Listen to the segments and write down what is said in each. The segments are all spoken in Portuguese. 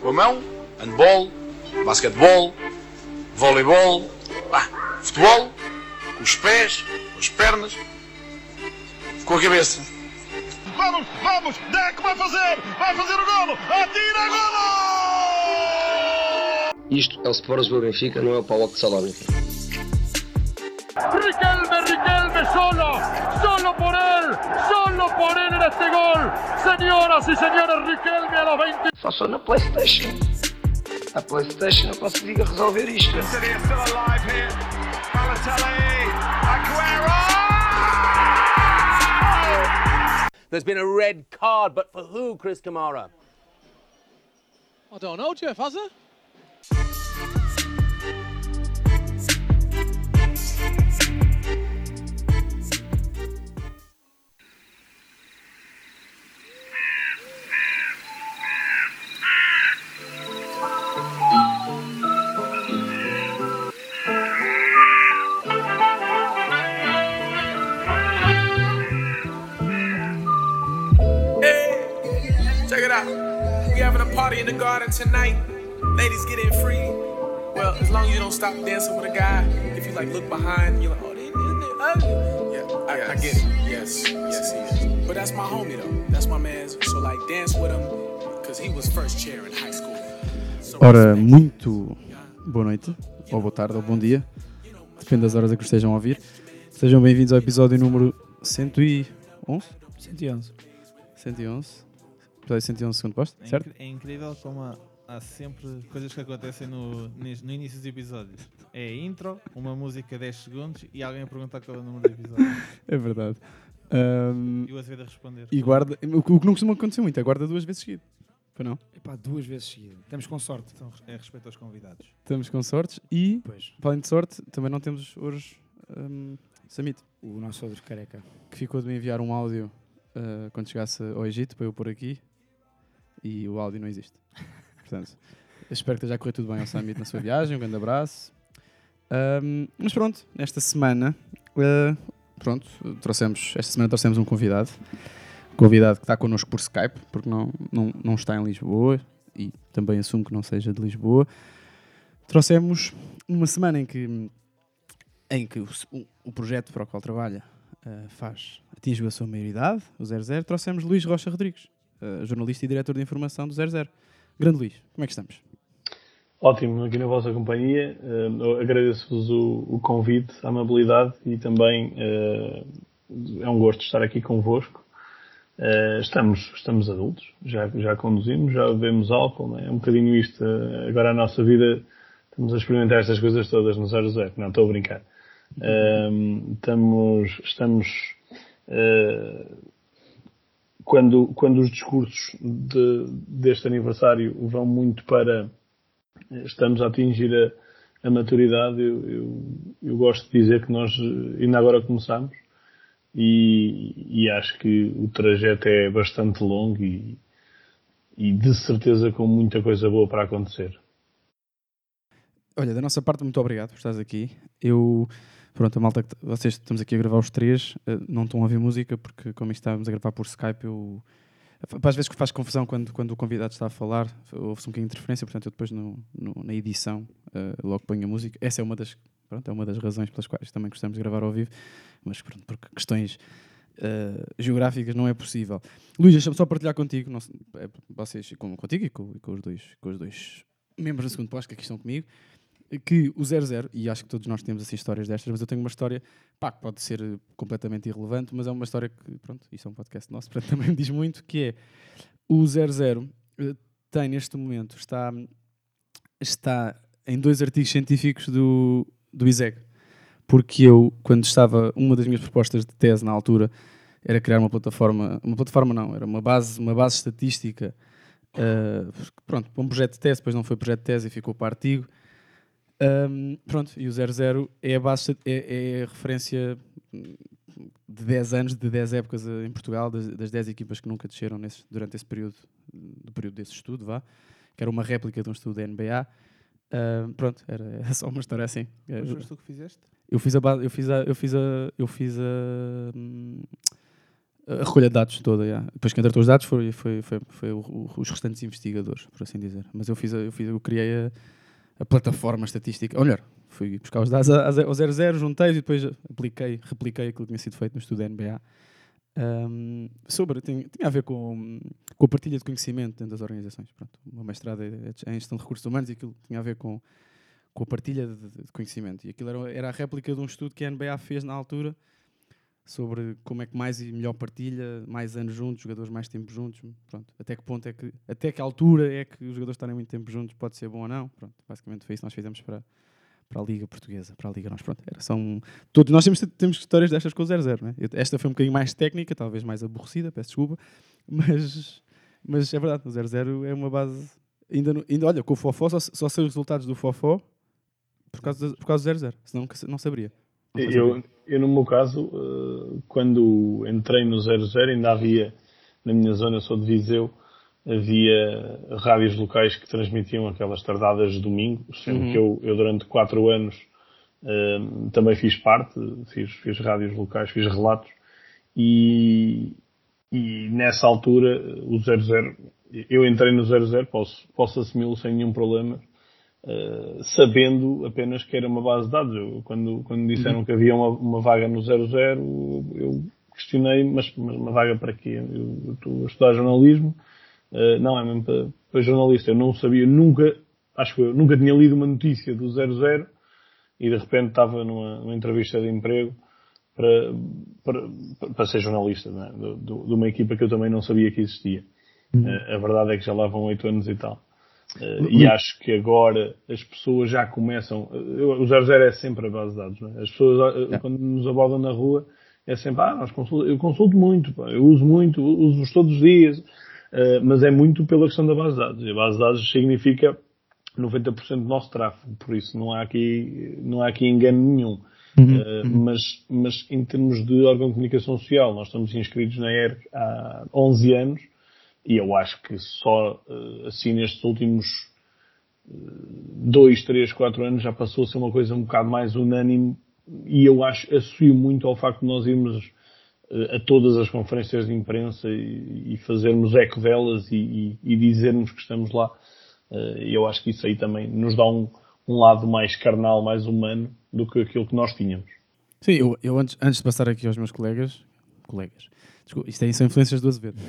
Com a mão, handball, basquetebol, voleibol, ah, futebol, com os pés, com as pernas, com a cabeça. Vamos, vamos, Deco vai fazer, vai fazer o golo, atira golo! Isto é o Sport Lisboa Benfica, não é o PAOK de Salónica. En este gol. Señoras y señores, Riquelme a los 20. Só sou na Playstation. A Playstation eu consigo resolver isto. City are still alive here. Balotelli, Aguero! There's been a red card, but for who, Chris Kamara? I don't know, Jeff, has it? In the garden tonight. Ladies get in free. Well, as long as you don't stop dancing with a guy. If you like look behind, you're like, oh, they, they, they, Yeah, I, I get it. Yes, yes, he is. But that's my homie though. That's my man. So like, dance with him, cause he was first chair in high school. So Ora, muito boa noite, ou boa tarde, ou bom dia, depende das horas a que estejam a ouvir. Sejam bem-vindos ao episódio número 111? 111. 111. Episódio 111, segundo posto, É, certo? é incrível como há, há sempre coisas que acontecem no, no início dos episódios. É a intro, uma música 10 segundos e alguém a perguntar qual é o número do episódio. É verdade. Ahm, E o Azevedo a responder. e guarda, o que o que não costuma acontecer muito é guarda duas vezes seguido. Para não? Epá, duas vezes seguida. Estamos com sorte. Então, é respeito aos convidados. Estamos com sortes e, Pois, para além de sorte, também não temos hoje um, Samit, o nosso outro careca. que ficou de me enviar um áudio ah, quando chegasse ao Egito para eu pôr aqui e o áudio não existe. Portanto, espero que esteja a correr tudo bem ao Samit na sua viagem. Um grande abraço. Ahm, mas pronto, esta semana, ah, pronto, trouxemos, esta semana trouxemos um convidado. Convidado que está connosco por Skype, porque não, não, não está em Lisboa e também assumo que não seja de Lisboa. Trouxemos uma semana em que, em que o, o- projeto para o qual trabalha ah, faz, atingiu a sua maioridade, o 00, trouxemos Luís Rocha Rodrigues, ah, jornalista e diretor de informação do 00. Grande Luís, como é que estamos? Ótimo, aqui na vossa companhia. Eh, eu Agradeço-vos o, o convite, a amabilidade e também eh, é um gosto estar aqui convosco. Eh, estamos, estamos adultos, já, já conduzimos, já bebemos álcool, é? é um bocadinho isto. eh, agora a nossa vida, estamos a experimentar estas coisas todas no 00. Não, estou a brincar. Eh, estamos, estamos eh, quando, quando os discursos de- deste aniversário vão muito para estamos a atingir a, a maturidade, eu, eu, eu gosto de dizer que nós ainda agora começamos e, e acho que o trajeto é bastante longo e, e de certeza com muita coisa boa para acontecer. Olha, da nossa parte, muito obrigado por estares aqui. Eu, pronto, a malta, vocês estamos aqui a gravar os três, eh, não estão a ouvir música, porque como estávamos a gravar por Skype, eu. Às vezes faz confusão quando, quando o convidado está a falar, houve-se um bocadinho de interferência, portanto, eu depois no, no- na edição eh, logo ponho a música. Essa é uma das, pronto, é uma das razões pelas quais também gostamos de gravar ao vivo, mas pronto, por questões eh, geográficas não é possível. Luís, deixa-me só partilhar contigo, não é, vocês, com, contigo e com, e com os dois, com os dois membros do segundo pós que aqui estão comigo, que o 00, e acho que todos nós temos assim histórias destas, mas eu tenho uma história, pá, que pode ser eh, completamente irrelevante, mas é uma história que, pronto, isto é um podcast nosso, portanto também me diz muito, que é o 00 eh, tem neste momento, está, está em dois artigos científicos do, do ISEG, porque eu, quando estava, uma das minhas propostas de tese na altura era criar uma plataforma, uma plataforma não, era uma base, uma base estatística, eh, pronto, para um projeto de tese, depois não foi projeto de tese e ficou para artigo, um, pronto, e o 00 é a, base, é, é a referência de 10 anos, de 10 épocas eh, em Portugal, das, das 10 equipas que nunca desceram nesse, durante esse período, do período desse estudo, vá, que era uma réplica de um estudo da NBA. Pronto, era, era só uma história assim. Mas foste tu que fizeste? Eu fiz a base, eu fiz a, eu fiz a, eu fiz a, hum, A recolha de dados toda, yeah. depois quem tratou os dados foi, foi, foi, foi o- o- os restantes investigadores, por assim dizer. Mas eu fiz, a- eu, fiz, eu criei a, a plataforma estatística. Ou melhor, fui buscar os dados ao 00, juntei e depois apliquei, repliquei aquilo que tinha sido feito no estudo da NBA. Um, sobre, tinha, tinha a ver com, com a partilha de conhecimento dentro das organizações. Pronto, o meu mestrado é, é em gestão de recursos humanos e aquilo tinha a ver com, com a partilha de- de conhecimento. E aquilo era, era a réplica de um estudo que a NBA fez na altura sobre como é que mais e melhor partilha, mais anos juntos, jogadores mais tempo juntos. Pronto, até que ponto é que, até que altura é que os jogadores estarem muito tempo juntos pode ser bom ou não. Pronto, basicamente foi isso que nós fizemos para, para a Liga Portuguesa, para a Liga nós. Pronto, era só um, todos nós temos, temos histórias destas com o 0-0, né? Esta foi um bocadinho mais técnica, talvez mais aborrecida, peço desculpa, mas, mas é verdade, o 0-0 é uma base. Ainda, no- ainda olha, com o Fofó só, só sei os resultados do Fofó por causa, do- por causa do 0-0, senão não saberia. Eu, eu, no meu caso, eh, quando entrei no 00, ainda havia, na minha zona, sou de Viseu, havia rádios locais que transmitiam aquelas tardadas de domingo, sendo Uhum. que eu, eu durante quatro anos eh, também fiz parte, fiz, fiz rádios locais, fiz relatos, e, e nessa altura, o 00, eu entrei no 00, posso, posso assumi-lo sem nenhum problema, Uh, sabendo apenas que era uma base de dados. Eu, quando, quando disseram Uhum. que havia uma, uma vaga no 00, eu questionei, mas, mas uma vaga para quê? Eu eu estou a estudar jornalismo, uh, não, é mesmo para, para jornalista. Eu não sabia, nunca, acho que eu nunca tinha lido uma notícia do 00 e de repente estava numa, numa entrevista de emprego para, para, para ser jornalista, é? de, de- de uma equipa que eu também não sabia que existia. Uhum. Uh, a verdade é que já lá vão oito anos e tal. Uh, e acho que agora as pessoas já começam. o 00 é sempre a base de dados. É? As pessoas, uh, quando nos abordam na rua, é sempre, ah, nós consul- eu consulto muito, pá, eu uso muito, uso-os todos os dias, uh, mas é muito pela questão da base de dados. E a base de dados significa 90% do nosso tráfego, por isso não há aqui, não há aqui engano nenhum. Uh, mas, mas em termos de órgão de comunicação social, nós estamos inscritos na ERC há 11 anos e eu acho que só eh, assim nestes últimos eh, dois, três, quatro anos já passou a ser uma coisa um bocado mais unânime e eu acho, associo muito ao facto de nós irmos eh, a todas as conferências de imprensa e, fazermos eco delas e, e- e dizermos que estamos lá. Eu acho que isso aí também nos dá um, um lado mais carnal, mais humano do que aquilo que nós tínhamos. Sim, eu, eu antes, antes de passar aqui aos meus colegas, colegas, desculpa, isto aí são influências do Azevedo.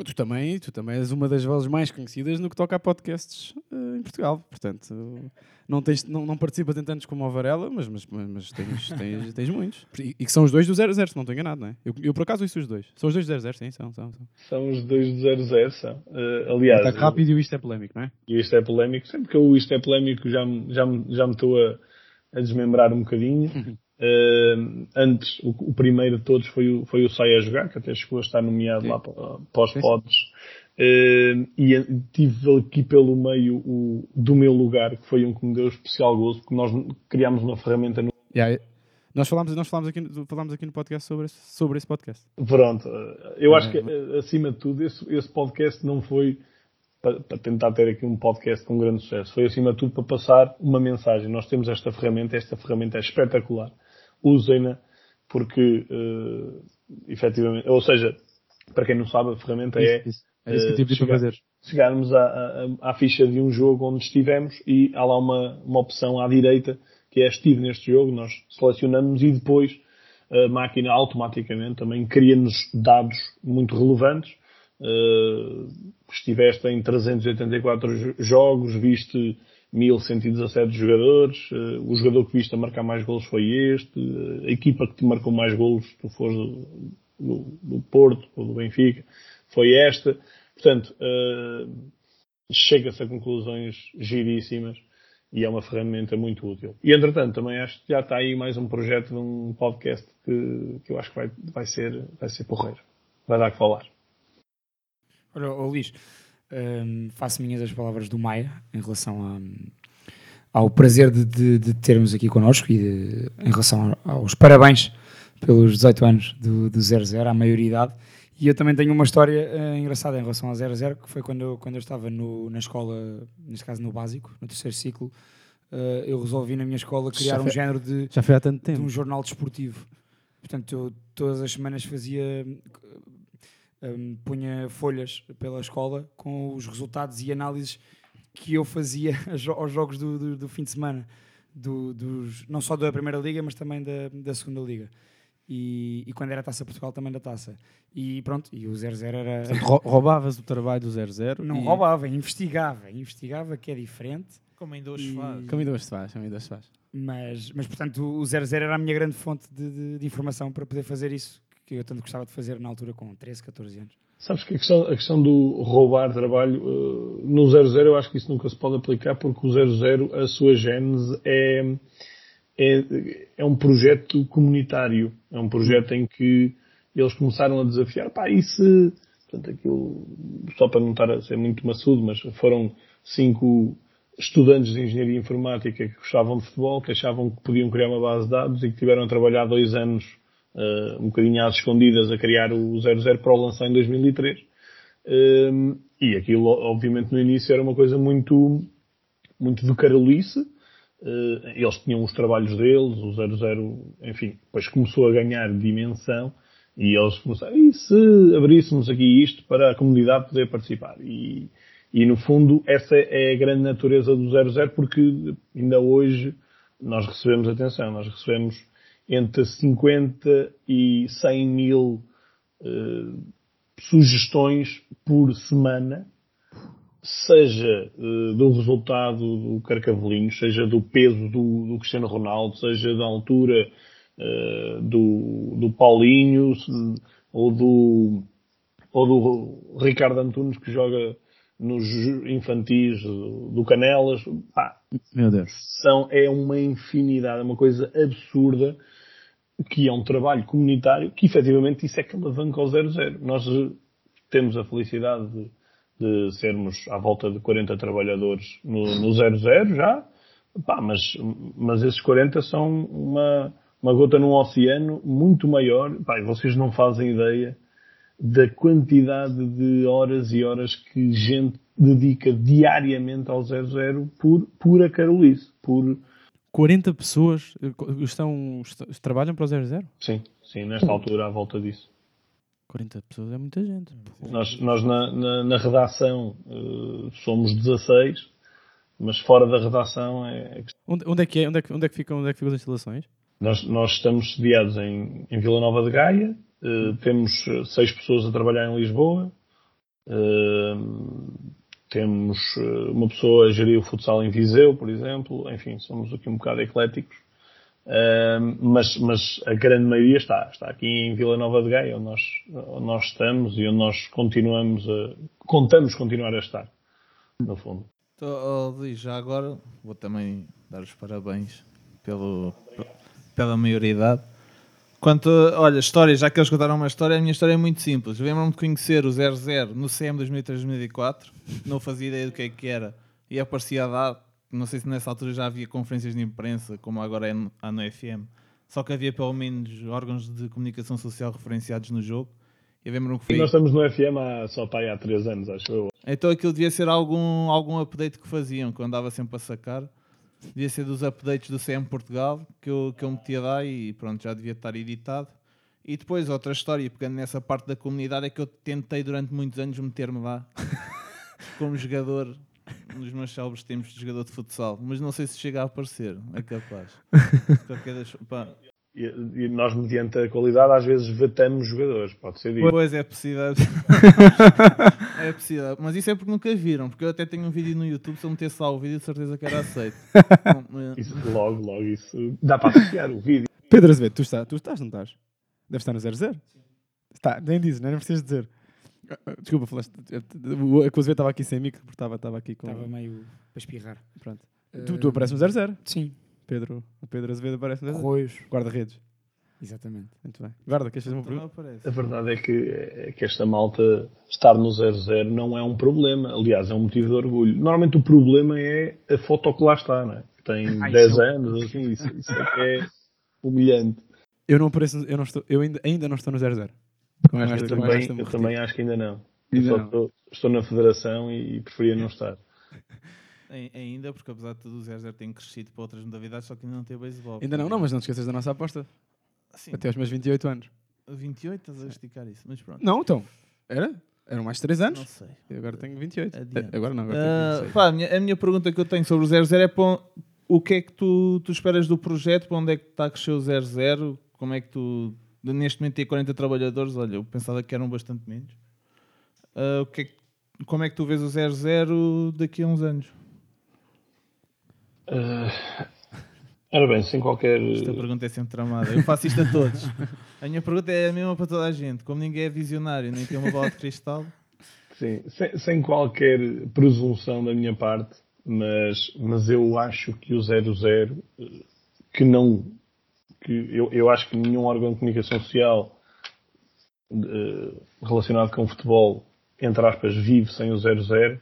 Pô, tu também, tu também és uma das vozes mais conhecidas no que toca a podcasts eh, em Portugal. Portanto, não, tens, não, não participas em tantos como o Varela, mas, mas, mas tens, tens, tens muitos. E, e que são os dois do 00, se não estou enganado, não é? Eu, eu por acaso ouço os dois. São os dois do 00, sim, são. são, são. São os dois do 00, são. Eh, aliás, Ataque rápido e o isto é polémico, não é? E isto é polémico. Sempre que eu isto é polémico já me, já me, já me estou a, a desmembrar um bocadinho. Eh, antes, o, o primeiro de todos foi o, foi o Sai a Jogar, que até chegou a estar nomeado lá para, para os pods. Eh, e tive aqui pelo meio o do meu lugar, que foi um que me deu especial gozo, porque nós criámos uma ferramenta no Yeah, é- nós falámos, nós falámos, aqui, no- falámos aqui no podcast sobre esse, sobre esse podcast. Pronto, eu acho que eh, acima de tudo esse, esse podcast não foi para, para tentar ter aqui um podcast com grande sucesso, foi acima de tudo para passar uma mensagem. Nós temos esta ferramenta, esta ferramenta é espetacular. Usem-na porque eh, efetivamente, ou seja, para quem não sabe, a ferramenta é Isso. Era isso que eu eh, tive para chegar- fazer. chegarmos à, à, à ficha de um jogo onde estivemos e há lá uma, uma opção à direita que é estive neste jogo, nós selecionamos e depois a máquina automaticamente também cria-nos dados muito relevantes. Uh, estiveste em 384 jo- jogos, viste 1117 jogadores, uh, o jogador que viste a marcar mais golos foi este, uh, a equipa que te marcou mais golos, tu fores do, do, do Porto ou do Benfica, foi esta. Portanto, uh, chega-se a conclusões giríssimas e é uma ferramenta muito útil. E entretanto, também acho que já está aí mais um projeto de um podcast que, que eu acho que vai, vai, ser, vai ser porreiro. Vai dar que falar. Olha, oh, Luís, hum, faço minhas as palavras do Maia em relação a, ao prazer de, de, de termos aqui connosco e de- em relação aos parabéns pelos 18 anos do, do 00, à maioridade. E eu também tenho uma história eh, engraçada em relação ao 00, que foi quando eu, quando eu estava no, na escola, neste caso no básico, no terceiro ciclo, eh, eu resolvi na minha escola criar um género de, já foi há tanto de tempo. um jornal desportivo. portanto, eu todas as semanas fazia. Hum, punha folhas pela escola com os resultados e análises que eu fazia aos jo- aos jogos do, do, do fim de semana, do- dos, não só da Primeira Liga, mas também da, da Segunda Liga. E, e quando era a Taça Portugal, também da Taça. E pronto, e o 0-0 era. Roubavas o trabalho do 00 Não e... roubava, investigava. Investigava, que é diferente. Como ainda hoje E- faz. Como ainda hoje se faz, como se faz. Mas, mas portanto, o 00 era a minha grande fonte de, de- de informação para poder fazer isso, que eu tanto gostava de fazer na altura com 13, 14 anos. Sabes que a questão, a questão do roubar trabalho eh, no 00 eu acho que isso nunca se pode aplicar porque o 00, a sua gênese é, é, é um projeto comunitário. É um projeto em que eles começaram a desafiar, pá, e se, portanto, aquilo, só para não estar a ser muito maçudo, mas foram cinco estudantes de engenharia informática que gostavam de futebol, que achavam que podiam criar uma base de dados e que tiveram a trabalhar dois anos um bocadinho às escondidas a criar o 00 para o lançar em 2003. Um, e aquilo, obviamente, no início era uma coisa muito, muito do carolice. Uh, eles tinham os trabalhos deles, o 00, enfim, depois começou a ganhar dimensão e eles começaram, e se abríssemos aqui isto para a comunidade poder participar? E, e no fundo, essa é a grande natureza do 00 porque ainda hoje nós recebemos atenção, nós recebemos entre 50 e 100 mil uh, sugestões por semana, seja uh, do resultado do Carcavelinho, seja do peso do, do Cristiano Ronaldo, seja da altura uh, do, do Paulinho, ou do, ou do Ricardo Antunes que joga nos infantis do, do Canelas. Pá, Meu Deus. São, é uma infinidade, é uma coisa absurda que é um trabalho comunitário, que efetivamente isso é que alavanca ao 00. Nós temos a felicidade de, de sermos à volta de 40 trabalhadores no, no 00 já, Pá, mas, mas esses 40 são uma, uma gota num oceano muito maior. Pá, vocês não fazem ideia da quantidade de horas e horas que gente dedica diariamente ao 00 por pura carolice, por 40 pessoas eh, estão, estão, trabalham para o 00? Sim, sim, nesta altura à volta disso. 40 pessoas é muita gente. Nós, nós na, na, na redação uh, somos 16, mas fora da redação é. Onde, onde, é que é? Onde é que, onde é que ficam, onde é que ficam as instalações? Nós, nós estamos sediados em, em Vila Nova de Gaia, uh, temos seis pessoas a trabalhar em Lisboa, uh, temos uma pessoa a gerir o futsal em Viseu, por exemplo, enfim, somos aqui um bocado ecléticos. Mas, mas a grande maioria está, está aqui em Vila Nova de Gaia, onde nós, onde nós estamos e onde nós continuamos a, contamos continuar a estar, no fundo. Então, Luís, já agora vou também dar os parabéns pelo, pela maioridade. Quanto, olha, história, já que eles contaram uma história, a minha história é muito simples. Lembro-me de conhecer o 00 no CM 2003-2004, não fazia ideia do que é que era, e aparecia a dar não sei se nessa altura já havia conferências de imprensa, como agora é há no FM, só que havia pelo menos órgãos de comunicação social referenciados no jogo. Eu lembro que foi... E nós estamos no FM há, só para aí há 3 anos, acho eu. Então aquilo devia ser algum, algum update que faziam, que eu andava sempre a sacar. Devia ser dos updates do CM Portugal, que eu, que eu metia lá e pronto, já devia estar editado. E depois outra história, pegando nessa parte da comunidade, é que eu tentei durante muitos anos meter-me lá como jogador nos meus célebres tempos de jogador de futsal, mas não sei se chega a aparecer, é capaz. e, e, nós, mediante a qualidade, às vezes vetamos jogadores, pode ser isso. Pois é possível. é possível, mas isso é porque nunca viram, porque eu até tenho um vídeo no YouTube, se eu metesse lá o vídeo, de certeza que era aceito. isso, logo, logo, isso dá para associar o vídeo. Pedro Azevedo, tu, está, tu estás, não estás? Deve estar no 00? Está, nem dizes, não, não precisas dizer. Desculpa, falaste. O Azevedo estava aqui sem micro, porque estava, estava aqui com. Estava meio para espirrar. Pronto. Uh, tu, tu apareces no 00? Sim. Pedro, o Pedro Azevedo aparece 00? Arroios. Guarda-redes. Exatamente. Muito bem. Guarda, queres fazer uma pergunta? A verdade é que, é que esta malta estar no 00 não é um problema. Aliás, é um motivo de orgulho. Normalmente o problema é a foto que lá está, não é? Que tem Ai, 10 anos, assim, isso, isso é que é humilhante. Eu não apareço, eu, não estou, eu ainda, ainda não estou no 00. Com esta, eu também, eu também acho que ainda não. Eu só estou, estou, na federação e preferia não estar. Ainda, porque apesar de tudo o 00 tem crescido para outras modalidades, só que ainda não tem beisebol. Ainda não, não, mas não te esqueças da nossa aposta. Sim. Até aos meus 28 anos. 28, estás a esticar isso, mas pronto. Não, então. Era? Eram mais 3 anos. Não sei. Eu agora tenho 28. Adiante. Agora não, agora Ah, tenho 26. pá, a, minha, a minha pergunta que eu tenho sobre o 00 é para o que é que tu, tu esperas do projeto, para onde é que está a crescer o 00, como é que tu, de- neste momento tem 40 trabalhadores, olha, eu pensava que eram bastante menos. Ah, o que é como é que tu vês o 00 daqui a uns anos? Eh, ora bem, sem qualquer. Esta pergunta é sempre tramada. Eu faço isto a todos. A minha pergunta é a mesma para toda a gente. Como ninguém é visionário, nem tem uma bola de cristal, Sim, sem, sem qualquer presunção da minha parte, mas, mas eu acho que o 00, eh, que não. Que eu, eu acho que nenhum órgão de comunicação social eh, relacionado com o futebol, entre aspas, vive sem o 00,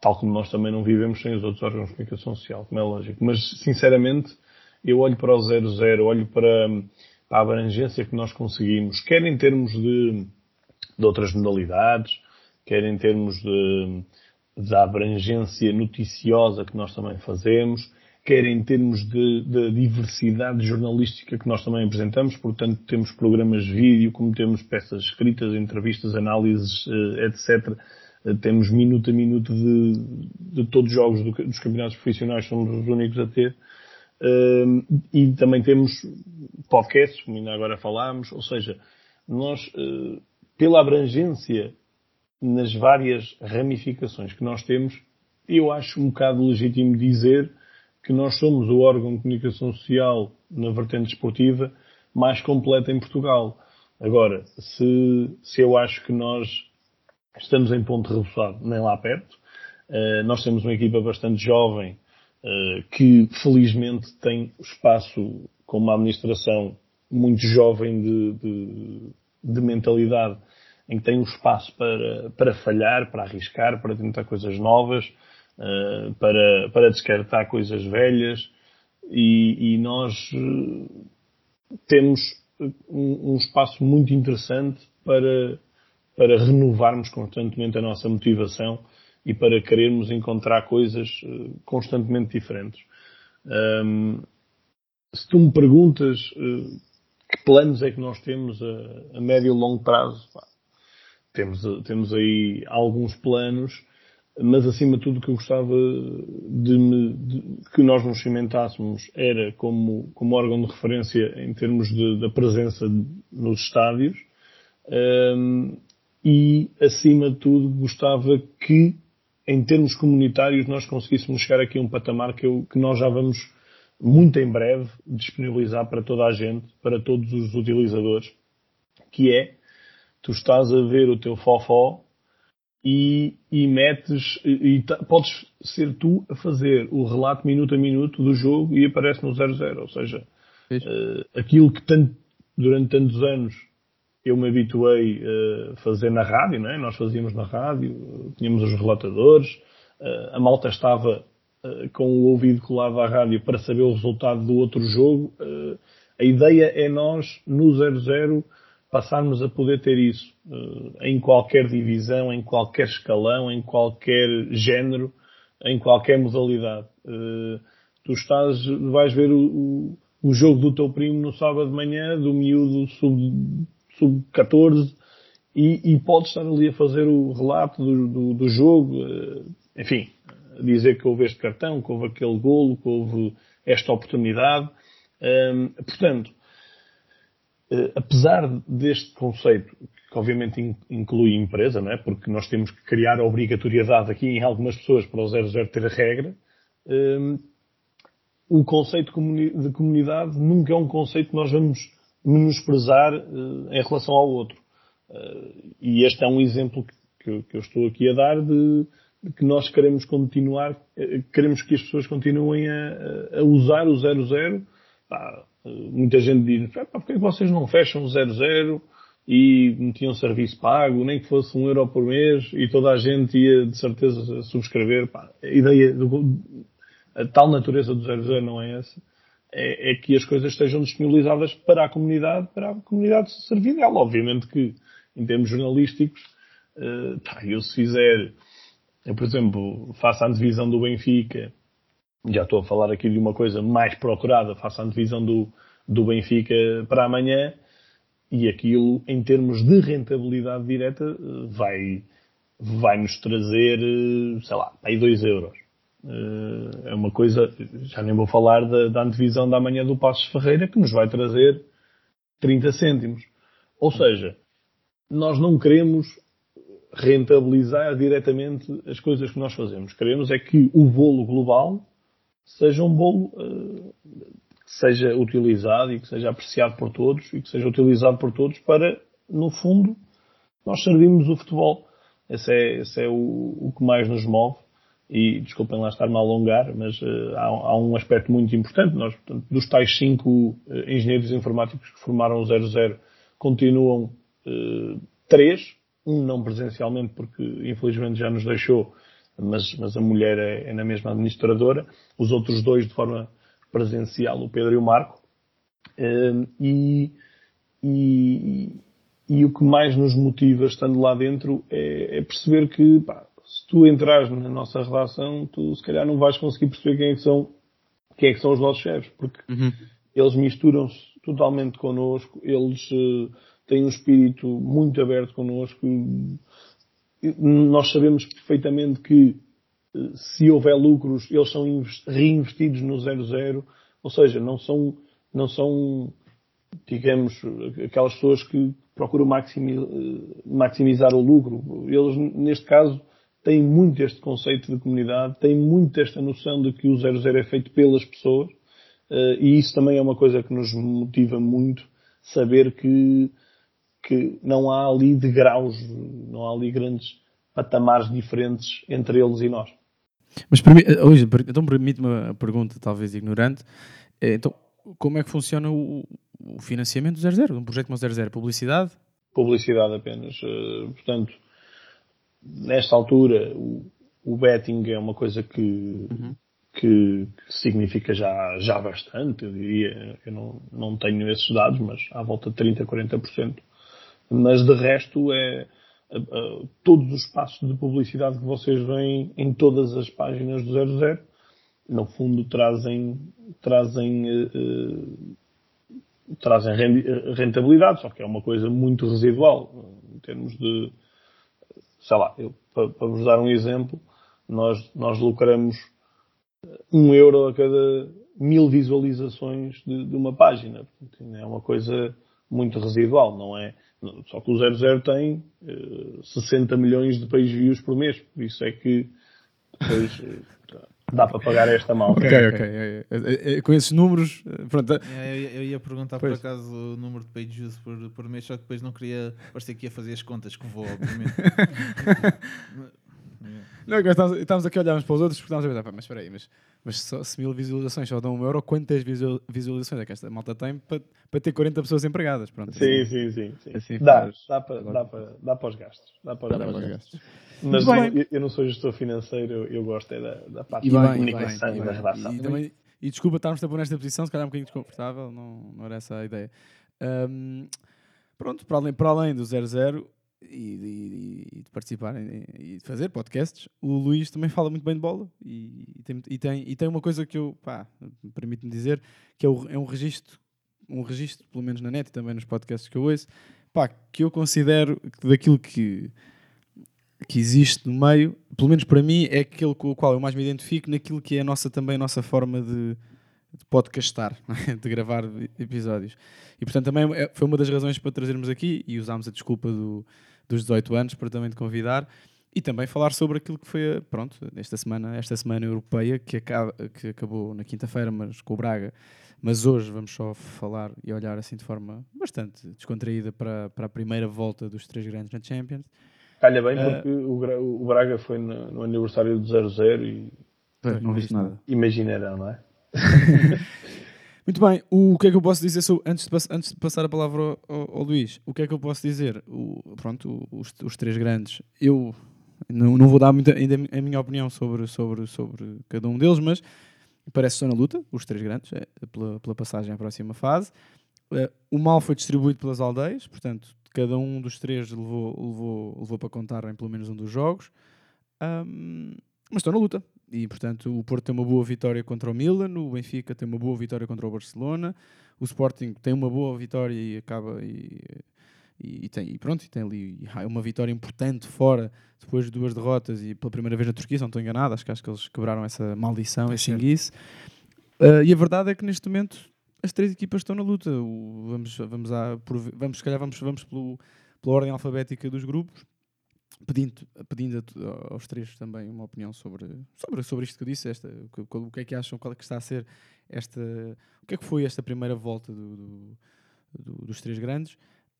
tal como nós também não vivemos sem os outros órgãos de comunicação social, como é lógico. Mas, sinceramente, eu olho para o 00, olho para, para a abrangência que nós conseguimos, quer em termos de, de outras modalidades, quer em termos de, da abrangência noticiosa que nós também fazemos, quer em termos de, de diversidade jornalística que nós também apresentamos, portanto temos programas de vídeo, como temos peças escritas, entrevistas, análises, eh, etc. Eh, Temos minuto a minuto de, de todos os jogos do- dos campeonatos profissionais, somos os únicos a ter. Um, e também temos podcasts, como ainda agora falámos, ou seja, nós, uh, pela abrangência nas várias ramificações que nós temos, eu acho um bocado legítimo dizer que nós somos o órgão de comunicação social na vertente esportiva mais completo em Portugal. Agora, se, se eu acho que nós estamos em ponto rebuçado, nem lá perto, uh, nós temos uma equipa bastante jovem, Uh, que felizmente tem espaço com uma administração muito jovem de, de, de, mentalidade, em que tem um espaço para, para falhar, para arriscar, para tentar coisas novas, uh, para, para descartar coisas velhas, e, e nós temos um, um, espaço muito interessante para, para renovarmos constantemente a nossa motivação e para querermos encontrar coisas uh, constantemente diferentes. Um, se tu me perguntas uh, que planos é que nós temos a, a médio e longo prazo, pá, temos, temos aí alguns planos, mas acima de tudo que eu gostava de, me, de, que nós nos cimentássemos era como, como órgão de referência em termos de, da presença nos estádios um, e acima de tudo gostava que em termos comunitários, nós conseguíssemos chegar aqui a um patamar que, eu, que nós já vamos muito em breve disponibilizar para toda a gente, para todos os utilizadores, que é, tu estás a ver o teu fofó e, e metes, e, e podes ser tu a fazer o relato minuto a minuto do jogo e aparece no 00, ou seja, uh, aquilo que tanto, durante tantos anos eu me habituei a fazer na rádio, não é? Nós fazíamos na rádio, tínhamos os relatadores, a malta estava com o ouvido colado à rádio para saber o resultado do outro jogo. A ideia é nós, no 00, passarmos a poder ter isso em qualquer divisão, em qualquer escalão, em qualquer género, em qualquer modalidade. Tu estás, vais ver o, o jogo do teu primo no sábado de manhã, do miúdo sub sub-14 e, e pode estar ali a fazer o relato do, do, do jogo, enfim, dizer que houve este cartão, que houve aquele golo, que houve esta oportunidade. Um, portanto, uh, apesar deste conceito, que obviamente inclui empresa, não é? porque nós temos que criar obrigatoriedade aqui em algumas pessoas para o 00 ter a regra, um, o conceito de comunidade nunca é um conceito que nós vamos menosprezar uh, em relação ao outro. Uh, e este é um exemplo que, eu estou aqui a dar de, que nós queremos continuar, uh, queremos que as pessoas continuem a, a usar o 00. Pá, muita gente diz, pá, porquê que vocês não fecham o 00 e metiam serviço pago, nem que fosse um euro por mês e toda a gente ia de certeza subscrever. A ideia, do, a tal natureza do 00 não é essa é, é, que as coisas estejam disponibilizadas para a comunidade, para a comunidade servir dela. Obviamente que, em termos jornalísticos, uh, eu se fizer, eu, por exemplo, faço a divisão do Benfica, já estou a falar aqui de uma coisa mais procurada, faço a divisão do, do Benfica para amanhã e aquilo, em termos de rentabilidade direta, eh, vai, vai nos trazer, eh, sei lá, aí 2 euros. Eh, É uma coisa, já nem vou falar da, da antevisão da manhã do Passos Ferreira, que nos vai trazer 30 cêntimos. Ou seja, nós não queremos rentabilizar diretamente as coisas que nós fazemos. Queremos é que o bolo global seja um bolo eh, que seja utilizado e que seja apreciado por todos e que seja utilizado por todos para, no fundo, nós servirmos o futebol. Esse é, esse é o, o que mais nos move. E desculpem lá estar-me a alongar, mas eh, há, há um aspecto muito importante. Nós, portanto, dos tais cinco eh, engenheiros informáticos que formaram o 00, continuam eh, três, um não presencialmente porque infelizmente já nos deixou, mas, mas a mulher é, é na mesma administradora, os outros dois de forma presencial, o Pedro e o Marco, Eh, e, e, e o que mais nos motiva estando lá dentro é, é perceber que pá, se tu entrares na nossa redação, tu se calhar não vais conseguir perceber quem é que são, quem é que são os nossos chefes, porque eles misturam-se totalmente connosco, eles eh, têm um espírito muito aberto connosco. Nós sabemos perfeitamente que eh, se houver lucros, eles são inves- reinvestidos no 00, ou seja, não são, não são, digamos, aquelas pessoas que procuram eh, maximizar o lucro. Eles, neste caso, têm muito este conceito de comunidade, têm muito esta noção de que o 00 é feito pelas pessoas, eh, e isso também é uma coisa que nos motiva muito, saber que, que não há ali degraus, não há ali grandes patamares diferentes entre eles e nós. Mas eh, hoje, per- então permite-me uma pergunta, talvez ignorante. Eh, Então, como é que funciona o, o financiamento do 00? Um projeto como o 00? Publicidade? Publicidade apenas. Eh, Portanto, nesta altura, o, o betting é uma coisa que, que, que significa já, já bastante, eu diria. Eu não, não tenho esses dados, mas à volta de 30%, 40%. Mas de resto é eh, eh, todos os passos de publicidade que vocês veem em todas as páginas do 00, no fundo trazem, trazem eh, eh, trazem rentabilidade, só que é uma coisa muito residual em termos de, sei lá, eu, para, para vos dar um exemplo, nós, nós lucramos um euro a cada mil visualizações de, de uma página. Portanto, é uma coisa muito residual, não é? Só que o 00 tem eh, 60 milhões de page views por mês, por isso é que depois eh, dá para pagar esta malta. Ok, ok. é, é, é, com esses números, eh, pronto. É, eu, eu ia perguntar Pois. por acaso o número de page views por, por mês, só que depois não queria parecer que ia fazer as contas que vou, obviamente. Não, agora estávamos, estávamos aqui a olhar uns para os outros porque estávamos a pensar, "Pá, mas espera aí, mas, mas só, se mil visualizações só dão um euro, quantas visual- visualizações é que esta malta tem para, para ter 40 pessoas empregadas? Pronto, Sim, assim- sim, sim. sim. assim dá, faz- dá, para, dá, para, dá para os gastos. Dá para, Dá dá para para os os gastos. gastos. Mas Muito eu, bem. eu não sou gestor financeiro, eu, eu gosto é da, da parte da bem, e comunicação bem, e, e da bem. redação. E, também- e desculpa estarmos sempre nesta posição, se calhar um bocadinho desconfortável, não, não era essa a ideia. Ahm, pronto, para além, para além do 00 e, de- e de participar e de fazer podcasts, o Luís também fala muito bem de bola e, e tem, e, tem, e tem uma coisa que eu, pá, permite-me dizer, que é, o- é um registro, um registro, pelo menos na net e também nos podcasts que eu ouço, pá, que eu considero que daquilo que que existe no meio, pelo menos para mim, é aquele com o qual eu mais me identifico naquilo que é a nossa, também a nossa forma de, de podcastar, não é? de gravar episódios. E portanto também é- foi uma das razões para trazermos aqui e usámos a desculpa do- dos 18 anos para também te convidar e também falar sobre aquilo que foi, pronto, esta semana, esta semana europeia que, acaba, que acabou na quinta-feira, mas com o Braga. Mas hoje vamos só falar e olhar assim de forma bastante descontraída para, para a primeira volta dos três grandes na Champions. Calha bem Ah, porque o, Gra- o Braga foi no, no aniversário do 00 e Pois, não viste nada. imaginarão, não é? Muito bem, o que é que eu posso dizer sobre, antes, de, antes de passar a palavra ao, ao- ao Luís? O que é que eu posso dizer? O, pronto, os, os três grandes, eu não, não vou dar muita, ainda a minha opinião sobre, sobre, sobre cada um deles, mas parece que na luta, os três grandes, é, pela, pela passagem à próxima fase. Eh, o mal foi distribuído pelas aldeias, portanto, cada um dos três levou, levou, levou para contar em pelo menos um dos jogos. Ahm, mas estão na luta. E, portanto, o Porto tem uma boa vitória contra o Milan, o Benfica tem uma boa vitória contra o Barcelona, o Sporting tem uma boa vitória e acaba e, e, e tem, e pronto, e tem ali uma vitória importante fora, depois de duas derrotas e pela primeira vez na Turquia, se não estou enganado, acho que, acho que eles quebraram essa maldição, esse xinguice. Uh, e a verdade é que neste momento as três equipas estão na luta. O, vamos, vamos, por, vamos, se calhar vamos, vamos pelo, pela ordem alfabética dos grupos, pedindo, pedindo a, aos três também uma opinião sobre, sobre, sobre isto que eu disse, esta, o, que é que acham, qual é que está a ser esta, o que é que foi esta primeira volta do, do, do, dos três grandes.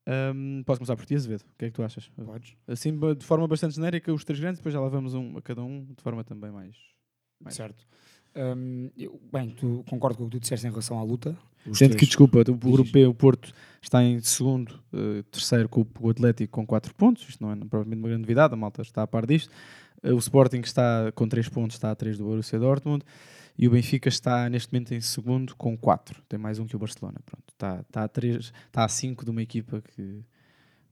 Um, posso começar por ti, Azevedo. O que é que tu achas? Podes. Assim, de forma bastante genérica, os três grandes, depois já lá vamos um, a cada um de forma também mais. mais... Certo. Um, eu, bem, tu concordo com o que tu disseste em relação à luta. Sendo que, desculpa, o B, o Porto está em segundo, uh, terceiro com o Atlético com 4 pontos. Isto não é provavelmente uma grande novidade, a malta está a par disto. Uh, o Sporting está com 3 pontos, está a 3 do Borussia Dortmund. E o Benfica está neste momento em segundo com 4. Tem mais um que o Barcelona. Pronto, está, está, a 3, está a 5 de uma equipa que.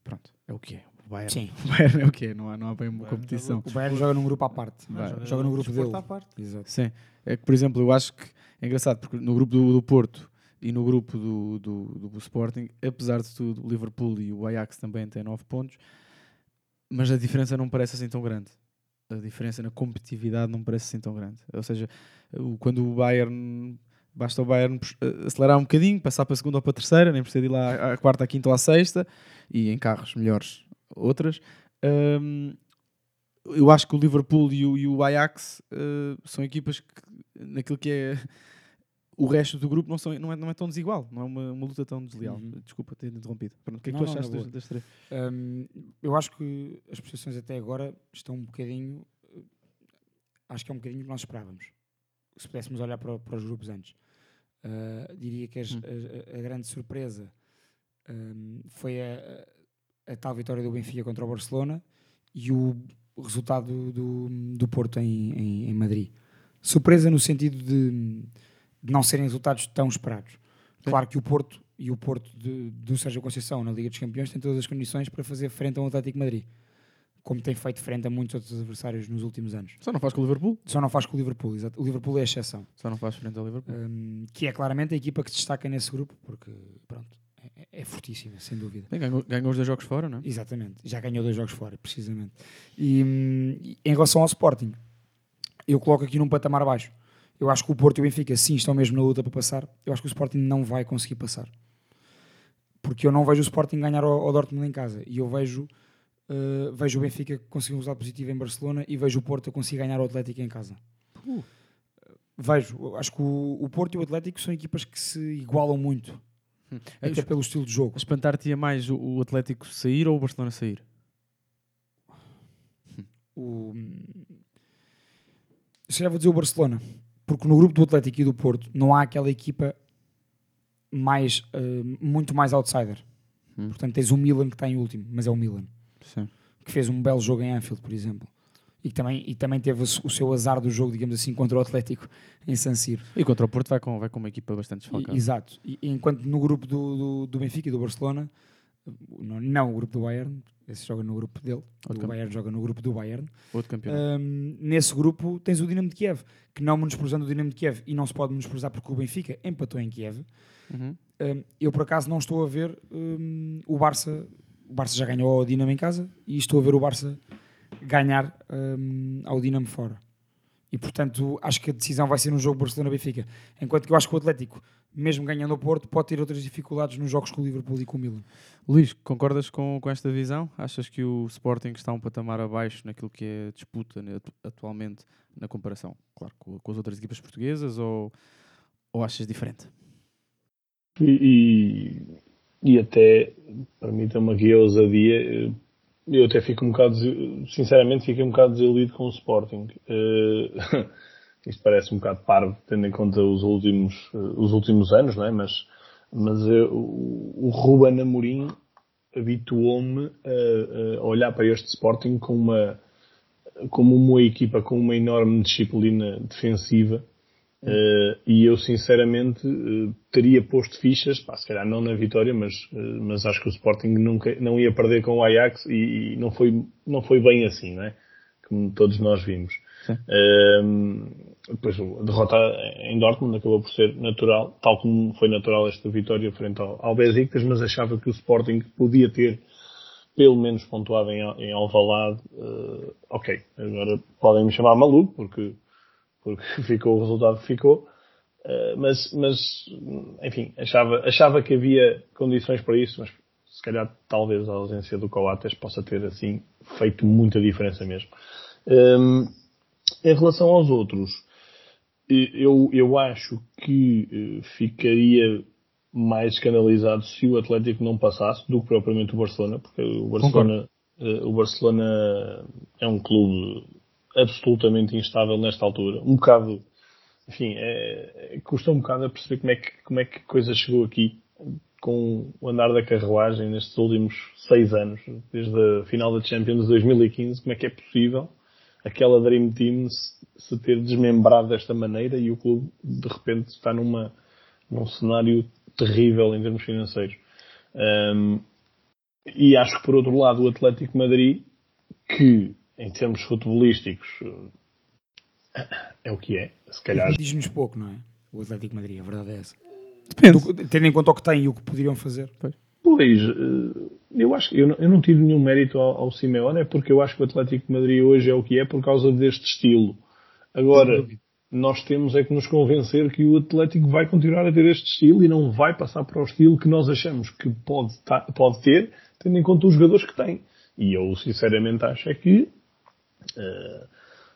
Pronto, é o que é. O Bayern, Sim. o Bayern é o que é, não há, não há bem uma competição. O Bayern joga num grupo à parte. Vai. joga, no grupo dele. À parte. Exato. Sim. É que, por exemplo, eu acho que é engraçado porque no grupo do, do Porto e no grupo do, do, do, Sporting, apesar de tudo, o Liverpool e o Ajax também têm 9 pontos, mas a diferença não parece assim tão grande. A diferença na competitividade não parece assim tão grande. Ou seja, quando o Bayern basta o Bayern eh, acelerar um bocadinho, passar para a segunda ou para a terceira, nem precisa ir lá à quarta, à quinta ou à sexta, e em carros melhores outras. Um, eu acho que o Liverpool e o, e o Ajax uh, são equipas que, naquilo que é o resto do grupo, não, são, não, é, não é tão desigual, não é uma, uma luta tão desleal. Uhum. Desculpa ter interrompido. Pronto, o que é que não, tu achaste das, das, três? Um, eu acho que as posições até agora estão um bocadinho. Acho que é um bocadinho o que nós esperávamos. Se pudéssemos olhar para, para os grupos antes. Uh, diria que as, hum. a, a, grande surpresa um, foi a, a, tal vitória do Benfica contra o Barcelona e o resultado do, do Porto em, em, em Madrid. Surpresa no sentido de, de, não serem resultados tão esperados. Claro que o Porto e o Porto de, do Sérgio Conceição na Liga dos Campeões têm todas as condições para fazer frente ao Atlético Madrid como tem feito frente a muitos outros adversários nos últimos anos. Só não faz com o Liverpool? Só não faz com o Liverpool, exato. O Liverpool é a exceção. Só não faz frente ao Liverpool. Um, que é claramente a equipa que se destaca nesse grupo, porque, pronto, é, é fortíssima, sem dúvida. Bem, ganhou, ganhou, os dois jogos fora, não é? Exatamente, já ganhou dois jogos fora, precisamente. E, hum, em relação ao Sporting, eu coloco aqui num patamar baixo. Eu acho que o Porto e o Benfica, sim, estão mesmo na luta para passar. Eu acho que o Sporting não vai conseguir passar. Porque eu não vejo o Sporting ganhar ao, ao Dortmund em casa. E eu vejo Uh, vejo o Benfica conseguir um resultado positivo em Barcelona e vejo o Porto a conseguir ganhar o Atlético em casa. Uh. Vejo, acho que o, o, Porto e o Atlético são equipas que se igualam muito. Até pelo estilo de jogo. Espantar-te mais o, o, Atlético sair ou o Barcelona sair? O... Se já vou dizer o Barcelona, porque no grupo do Atlético e do Porto não há aquela equipa mais, uh, muito mais outsider. Hum. Portanto, tens o Milan que está em último, mas é o Milan. Sim. que fez um belo jogo em Anfield, por exemplo. E também, e também teve o seu azar do jogo, digamos assim, contra o Atlético em San Siro. E contra o Porto vai com, vai com uma equipa bastante desfalcada. Exato. E, enquanto no grupo do, do, do, Benfica e do Barcelona, não, não, o grupo do Bayern, esse joga no grupo dele, Outro o Bayern joga no grupo do Bayern. Outro campeão. Um, nesse grupo tens o Dinamo de Kiev, que não menosprezando o Dinamo de Kiev, e não se pode menosprezar porque o Benfica empatou em Kiev. Uhum. Um, eu por acaso não estou a ver um, o Barça o Barça já ganhou ao Dinamo em casa e estou a ver o Barça ganhar um, ao Dinamo fora. E portanto acho que a decisão vai ser no jogo Barcelona-Benfica. Enquanto que eu acho que o Atlético, mesmo ganhando o Porto, pode ter outras dificuldades nos jogos com o Liverpool e com o Milan. Luís, concordas com, com esta visão? Achas que o Sporting está um patamar abaixo naquilo que é disputa né, atualmente na comparação, claro, com, com, as outras equipas portuguesas ou, ou achas diferente? E, e até, permita-me aqui a ousadia, eu até fico um bocado, sinceramente, fico um bocado desiludido com o Sporting. Uh, isto parece um bocado parvo, tendo em conta os últimos, uh, os últimos anos, não é? Mas, mas o, o Ruben Amorim habituou-me a, a, olhar para este Sporting com uma, como uma equipa com uma enorme disciplina defensiva Uh, e eu sinceramente uh, teria posto fichas, pá, se calhar não na vitória, mas, uh, mas acho que o Sporting nunca, não ia perder com o Ajax e, e, não, foi, não foi bem assim, não é? Como todos nós vimos. depois a derrota em Dortmund acabou por ser natural, tal como foi natural esta vitória frente ao, ao Besiktas, mas achava que o Sporting podia ter pelo menos pontuado em, em Alvalade. Ok, agora podem me chamar maluco porque, porque ficou o resultado que ficou, uh, mas, mas, enfim, achava, achava que havia condições para isso, mas se calhar talvez a ausência do Coates possa ter assim feito muita diferença mesmo. Um, em relação aos outros, eu, eu acho que eh, ficaria mais canalizado se o Atlético não passasse do que propriamente o Barcelona, porque o Barcelona, eh, o Barcelona é um clube absolutamente instável nesta altura. Um bocado, enfim, é, custa um bocado a perceber como é que, como é que a coisa chegou aqui com o andar da carruagem nestes últimos seis anos, desde a final da Champions de 2015, como é que é possível aquela Dream Team se ter desmembrado desta maneira e o clube de repente está numa, num cenário terrível em termos financeiros. Um, e acho que por outro lado o Atlético Madrid, que em termos futebolísticos é o que é, se calhar. Diz-nos pouco, não é? O Atlético Madrid, a verdade é essa. Depende. Do, tendo em conta o que tem e o que poderiam fazer. Pois, pois eu acho que eu não, eu não tive nenhum mérito ao, ao Simeone, é porque eu acho que o Atlético de Madrid hoje é o que é por causa deste estilo. Agora, nós temos é que nos convencer que o Atlético vai continuar a ter este estilo e não vai passar para o estilo que nós achamos que pode, pode ter, tendo em conta os jogadores que tem. E eu, sinceramente, acho é que,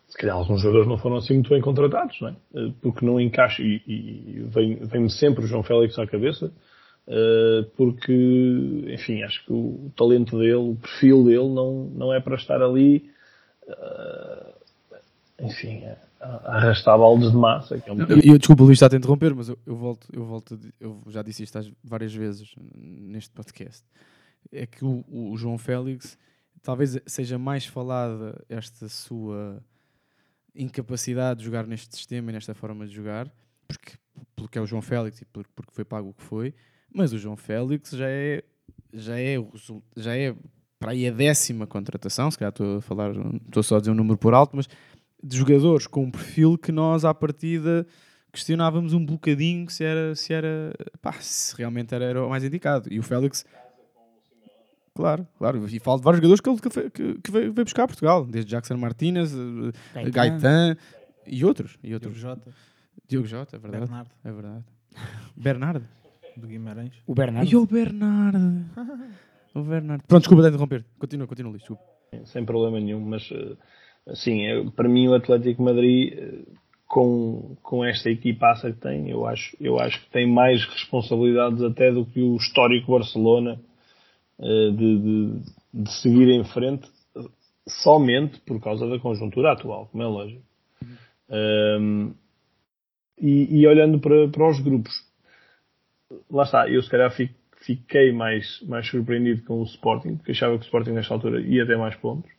se calhar alguns jogadores não foram assim muito bem contratados, não é? Uh, porque não encaixa, e, e vem-me vem sempre o João Félix à cabeça, Uh, porque, enfim, acho que o talento dele, o perfil dele não, não é para estar ali, enfim, a, a arrastar baldes de massa. Que é um... eu, eu, desculpa, Luís, está a interromper, mas eu, eu, volto, eu volto, eu já disse isto várias vezes neste podcast. É que o, o João Félix talvez seja mais falada esta sua incapacidade de jogar neste sistema e nesta forma de jogar, porque, porque é o João Félix e porque foi pago o que foi, mas o João Félix já é, já é, já é para aí a décima contratação, se calhar estou a falar, estou só a dizer um número por alto, mas de jogadores com um perfil que nós à partida questionávamos um bocadinho se era, se era, pá, se realmente era, era o mais indicado. E o Félix, claro, claro, e falo de vários jogadores que ele que, que veio, veio buscar a Portugal, desde Jackson Martinez, Gaetan, Gaetan e outros, e outros. Diogo Jota. Diogo Jota, é verdade. Bernardo. É verdade. Bernardo do Guimarães. O Bernardo. E o Bernardo. o Bernardo. Pronto, desculpa de interromper. Continua, continua, Luís. Desculpa. Sem problema nenhum, mas assim, para mim o Atlético Madrid com, com esta equipaça que tem, eu acho, eu acho que tem mais responsabilidades até do que o histórico Barcelona de, de, de seguir em frente somente por causa da conjuntura atual, como é lógico. Um, e, e, olhando para, para os grupos, lá está, eu se calhar fiquei mais, mais surpreendido com o Sporting, porque achava que o Sporting nesta altura ia ter mais pontos.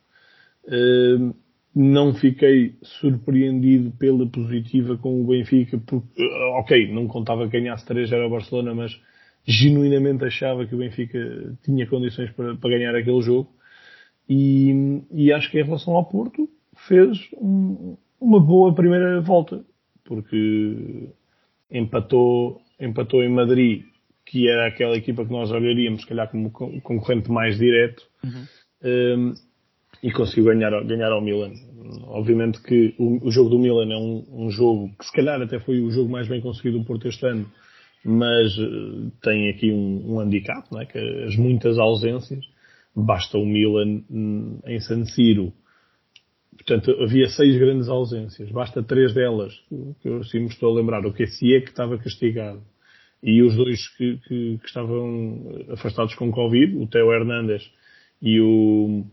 Uh, não fiquei surpreendido pela positiva com o Benfica, porque, uh, ok, não contava que ganhasse 3 era o Barcelona, mas genuinamente achava que o Benfica tinha condições para, para ganhar aquele jogo. E, e, acho que em relação ao Porto fez um, uma boa primeira volta, porque empatou empatou em Madrid, que era aquela equipa que nós olharíamos, se calhar, como concorrente mais direto, uhum. um, e conseguiu ganhar, ganhar ao Milan. Obviamente que o, o jogo do Milan é um, um, jogo que, se calhar, até foi o jogo mais bem conseguido do Porto este ano, mas uh, tem aqui um, um handicap, não é? que as muitas ausências. Basta o Milan hum, em San Siro Portanto, havia seis grandes ausências. Basta três delas, que eu assim me estou a lembrar. O é que estava castigado. E os dois que, que, que, estavam afastados com Covid, o Teo Hernandes e o,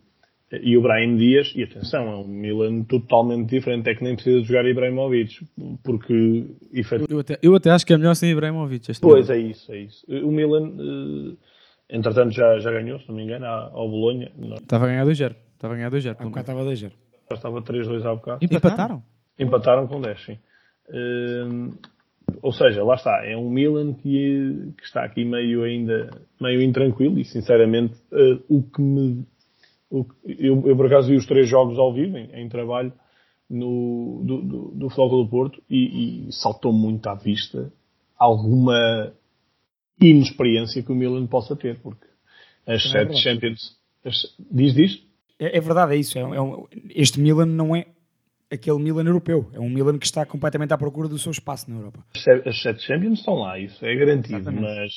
e o Brahim Dias. E atenção, é um Milan totalmente diferente. É que nem precisa de jogar Ibrahimovic. Porque, efetivamente... Eu até, eu até acho que é melhor sem Ibrahimovic. pois, é isso, é isso. O Milan, eh, entretanto, já, já ganhou, se não me engano, ao Bolonha. Estava a ganhar 2-0. Estava a ganhar 2-0. Há bocado estava 2-0. Estava 3-2 há bocado. Empataram? Empataram com 10, sim. Uh, ou seja, lá está, é um Milan que, que, está aqui meio ainda, meio intranquilo e sinceramente uh, o que me, eu, eu por acaso vi os três jogos ao vivo em, em trabalho no, do, do, do Futebol do Porto e, e saltou muito à vista alguma inexperiência que o Milan possa ter, porque as é sete. Champions. as- diz, diz? É, é verdade, é isso. É, um- é um- este Milan não é aquele Milan europeu. É um Milan que está completamente à procura do seu espaço na Europa. As sete Champions estão lá, isso é garantido, Exatamente. mas,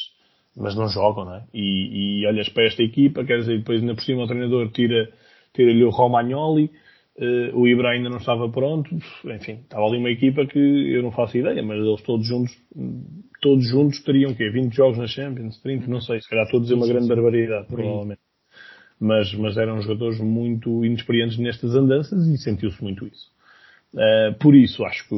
mas não jogam, não é? E, e olhas para esta equipa, quer dizer, depois ainda por cima o treinador tira- tira-lhe o Romagnoli, eh, o Ibra ainda não estava pronto, enfim, estava ali uma equipa que eu não faço ideia, mas eles todos juntos, todos juntos teriam o quê? 20 jogos na Champions, 30, não sei, se calhar estou a dizer uma grande barbaridade, provavelmente. Mas, mas eram jogadores muito inexperientes nestas andanças e sentiu-se muito isso. Uh, por isso, acho que,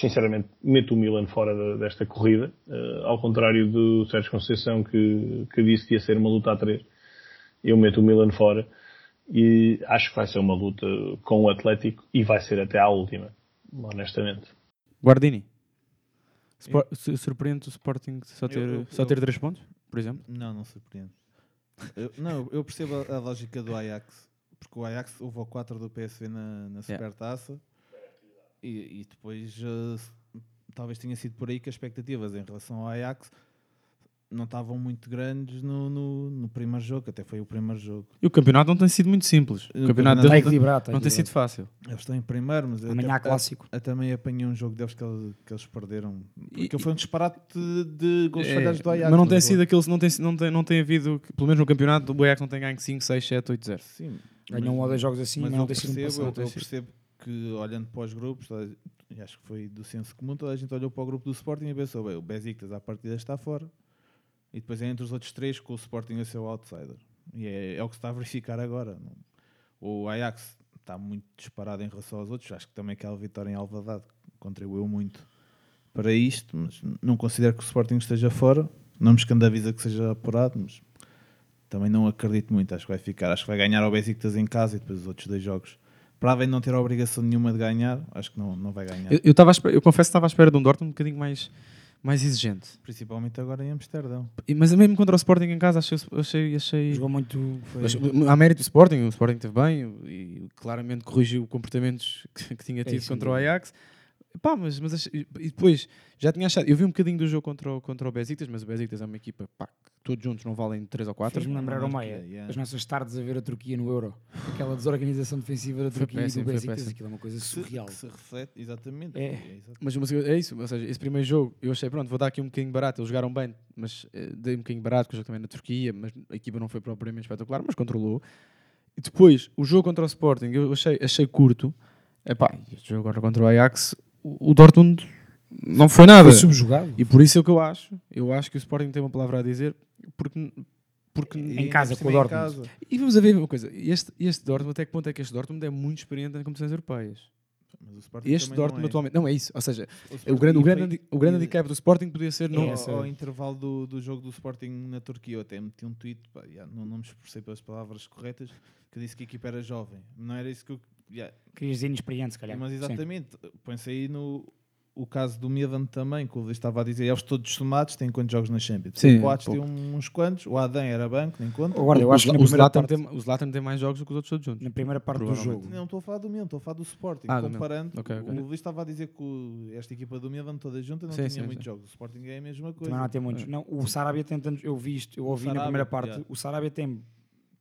sinceramente, meto o Milan fora da- desta corrida, uh, ao contrário do Sérgio Conceição que, que disse que ia ser uma luta a três. Eu meto o Milan fora e acho que vai ser uma luta com o Atlético e vai ser até à última, honestamente. Guardini. Spor- su- Surpreende o Sporting só ter, Eu- eu- só ter 3 pontos, por exemplo? Não, não surpreende. Eu, não, eu percebo a, a lógica do Ajax, porque o Ajax houve o 4 do PSV na, na Supertaça e, e depois s- talvez tenha sido por aí que as expectativas em relação ao Ajax não estavam muito grandes no, no, no primeiro jogo, até foi o primeiro jogo. E o campeonato não tem sido muito simples. O campeonato equilibrado, está não tem sido fácil. Eles estão em primeiro, mas eu Amanhã até- há clássico. Eu, também apanhei um jogo deles que, eles- que eles perderam. E- Porque foi um disparate de, de gols É, falhados do Ajax. mas não tem eu- sido aquele, não tem, não tem, não tem havido, pelo menos no campeonato, o Ajax não tem ganho 5, 6, 7, 8, 0. Sim. Ganham um ou dois jogos assim, mas eu não tem sido passado. eu, eu percebo que olhando para os grupos, toda acho que foi do senso comum, toda a gente olhou para o grupo do Sporting e pensou, bem, o Besiktas à partida está fora. E depois é entre os outros três com o Sporting a ser o outsider. E é, é o que se está a verificar agora. O Ajax está muito disparado em relação aos outros. Acho que também aquela vitória em Alvalade contribuiu muito para isto, mas não considero que o Sporting esteja fora. Não me escandaliza que seja apurado, mas também não acredito muito. Acho que vai ficar. Acho que vai ganhar ao Besiktas em casa e depois os outros dois jogos. Para além de não ter a obrigação nenhuma de ganhar, acho que não, não vai ganhar. Eu, eu, tava eu confesso que estava à espera de um Dortmund um bocadinho mais, mais exigente. Principalmente agora em Amsterdão. E- Mas mesmo contra o Sporting em casa, achei. achei, achei Jogou muito. Mas, há mérito do Sporting, o Sporting esteve bem e claramente corrigiu comportamentos que, que tinha É tido isso, contra o sem Ajax. Pá, mas, mas e depois já tinha achado. Eu vi um bocadinho do jogo contra o, contra o Besiktas, mas o Besiktas é uma equipa pá, que todos juntos não valem 3 ou 4. Fez-me lembrar o Maia, yeah. as nossas tardes a ver a Turquia no Euro. Aquela desorganização defensiva da Turquia péssimo, e do Besiktas, aquilo é uma coisa Que se- surreal. Que se reflete, exatamente. É. exato. Mas, mas é isso, ou seja, esse primeiro jogo eu achei, pronto, vou dar aqui um bocadinho barato. Eles jogaram bem, mas eh, dei um bocadinho barato, porque o jogo também na Turquia, mas a equipa não foi propriamente espetacular, mas controlou. E depois, o jogo contra o Sporting, eu achei, achei curto. Epá, este jogo agora contra o Ajax, o, Dortmund não foi nada. Foi subjugado. E por isso é o que eu acho. Eu acho que o Sporting tem uma palavra a dizer, porque. porque E Em casa, com o Dortmund. casa. e vamos a ver uma coisa: este, este Dortmund, até que ponto é que este Dortmund é muito experiente em competições europeias? Mas o Sporting Este também não Dortmund é. atualmente. Não é isso. Ou seja, O o grande, o foi- grande, o grande e- handicap do Sporting podia ser. E Não, ao, ao intervalo do, do jogo do Sporting na Turquia, eu até meti um tweet, pá, já, não, não me esforcei pelas palavras corretas, que disse que a equipa era jovem. Não era isso que eu. Já, Querias dizer inexperiente, se calhar. mas exatamente, põe-se aí no o caso do Milan também, que o Luís estava a dizer, eles todos somados têm quantos jogos na Champions? Sim, o Coates tem uns quantos, o Adan era banco, nem conta. Agora, eu o, acho que na o primeira Zlatan parte, tem, o Zlatan tem mais jogos do que os outros todos juntos. na primeira parte do jogo, Não estou a falar do Milan, estou a falar do Sporting. Ah, comparando, Ok, ok. o Luís estava a dizer que o- esta equipa do Milan toda junta não Sim, tinha sim, muitos sim. jogos. O Sporting é a mesma coisa. também não há ter muitos. Não, o Sarabia tem tantos, eu vi isto, eu ouvi na Sarabia, primeira parte, yeah. o Sarabia tem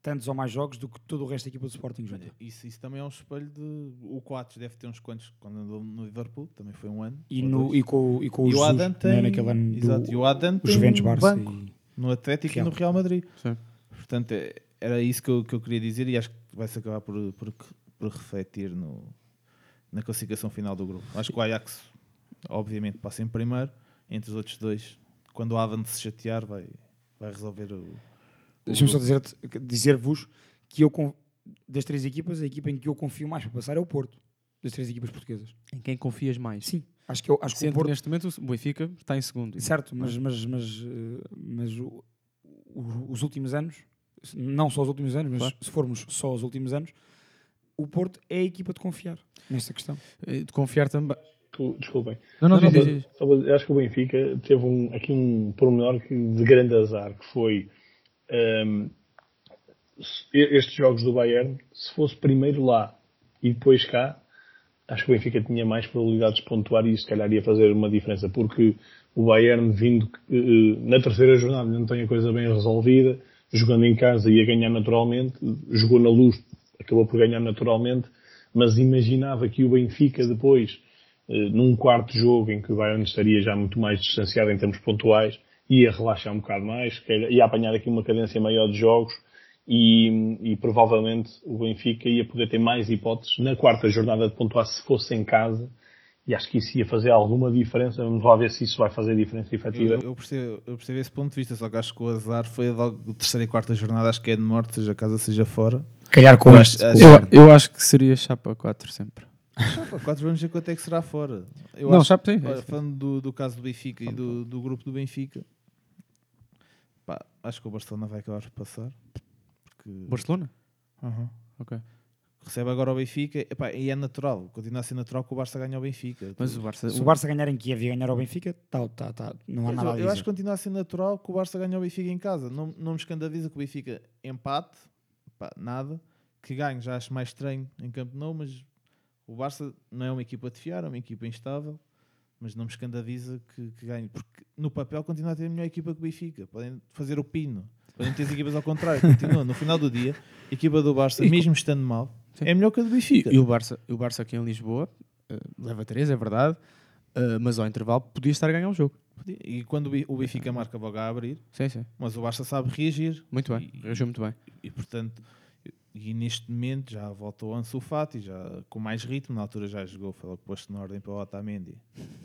tantos ou mais jogos do que todo o resto da equipa do Sporting junto. Isso, isso também é um espelho de. O Coates deve ter uns quantos quando andou no Liverpool, também foi um ano. E, no, dois. e, com, e com o E o Jesus, Adam né, tem. naquele ano do, Exato, e o Adam o tem Juventus um Barça banco e- no Atlético Real. e no Real Madrid. Sim. Portanto, é- era isso que eu, que eu queria dizer e acho que vai-se acabar por, por, por refletir no, na classificação final do grupo. Acho que o Ajax, obviamente, passa em primeiro, entre os outros dois. Quando o Adam se chatear, vai, vai resolver o. Deixa-me só grupo. dizer- dizer-vos que eu, das três equipas, a equipa em que eu confio mais para passar é o Porto, das três equipas portuguesas. Em quem confias mais? Sim, acho que, eu, acho que o Porto neste momento o Benfica está em segundo. Certo, mas, mas, mas, eh, mas o- os últimos anos, não só os últimos anos, mas Claro. se formos só os últimos anos, o Porto é a equipa de confiar nesta questão. Eh, De confiar também. Desculpem. Não, não, só para dizer, acho que o Benfica teve um, aqui um pormenor que- de grande azar, que foi se- estes jogos do Bayern, se fosse primeiro lá e depois cá, acho que o Benfica tinha mais probabilidades de pontuar e isso se calhar ia fazer uma diferença, porque o Bayern vindo eh, na terceira jornada não tem a coisa bem resolvida, jogando em casa ia ganhar naturalmente, jogou na luz, acabou por ganhar naturalmente, mas imaginava que o Benfica depois, eh, num quarto jogo em que o Bayern estaria já muito mais distanciado em termos pontuais, ia relaxar um bocado mais, ia apanhar aqui uma cadência maior de jogos e, e, provavelmente o Benfica ia poder ter mais hipóteses na quarta jornada de pontuar se fosse em casa e acho que isso ia fazer alguma diferença. Vamos lá ver se isso vai fazer diferença efetiva. Eu, eu, percebo, eu percebo esse ponto de vista, só que acho que o azar foi logo terceira e quarta jornada, acho que é de morte, seja casa, seja fora. Calhar com este. Eu, eu acho que seria chapa 4 sempre. Chapa 4 vamos ver quanto é que será fora. Eu não, acho, chapa sim. Olha, falando do, do caso do Benfica e do, do grupo do Benfica, pá, acho que o Barcelona vai acabar por passar. Porque... Barcelona? Uhum. Ok. Recebe agora o Benfica epá, e é natural, continua a ser natural que o Barça ganhe ao Benfica. Mas o Barça, Se o Barça ganhar em Kiev e ganhar ao Benfica, tá, tá, tá, não há Mas nada eu, a eu dizer. acho que continua a ser natural que o Barça ganhe ao Benfica em casa. Não, não me escandaliza que o Benfica empate, pá, nada. Que ganhe, já acho mais estranho em campo não, mas o Barça não é uma equipa de fiar, é uma equipa instável. Mas não me escandaliza que, que ganhe, porque no papel continua a ter a melhor equipa que o Benfica. Podem fazer o pino, podem ter as equipas ao contrário. Continua, no final do dia, a equipa do Barça, E mesmo estando mal, é melhor que a do Benfica. E, e o, Barça, o Barça aqui em Lisboa uh, leva 3, é verdade, uh, mas ao intervalo podia estar a ganhar o jogo. E quando o Be- o Benfica marca logo a abrir, Sim, sim. mas o Barça sabe reagir. Muito bem, reagiu muito bem. E, portanto, e neste momento já voltou o Ansu Fati, já com mais ritmo. Na altura já jogou, foi logo posto na ordem para o Otamendi.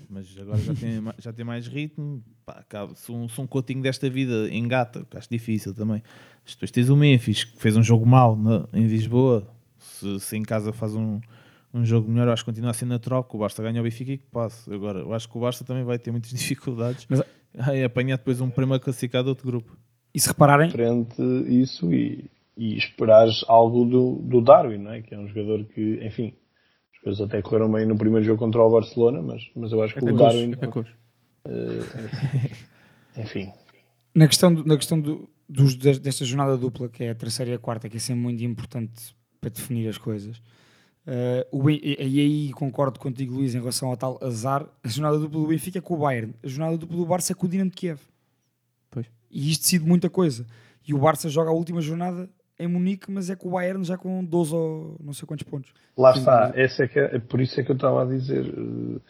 Mas agora já tem, já tem mais ritmo. Pá, acaba- se, um, se um cotinho desta vida engata, que acho difícil também. Mas Depois tens o Memphis, que fez um jogo mau na- em Lisboa. Se, se em casa faz um, um jogo melhor, acho que continua a ser natural que o Barça ganhe ao Benfica e que passe. Agora, eu acho que o Barça também vai ter muitas dificuldades Mas- em apanhar depois um primeiro classificado de outro grupo. E se repararem, Frente isso e, e esperares algo do, do Darwin, não é? Que é um jogador que, enfim, as coisas até correram bem no primeiro jogo contra o Barcelona, mas, mas eu acho que É o Darwin. é eh, enfim, na questão, do- na questão do- dos, des- desta jornada dupla, que é a terceira e a quarta, que é sempre muito importante para definir as coisas. eh, o e, e aí concordo contigo, Luís, em relação ao tal azar. A jornada dupla do Benfica é com o Bayern, a jornada dupla do Barça é com o Dinamo de Kiev. Pois. E isto decide muita coisa. E o Barça joga a última jornada em Munique, mas é com o Bayern já com 12 ou não sei quantos pontos. lá Sim, está. mas- Essa é que é, por isso é que eu estava a dizer. eh,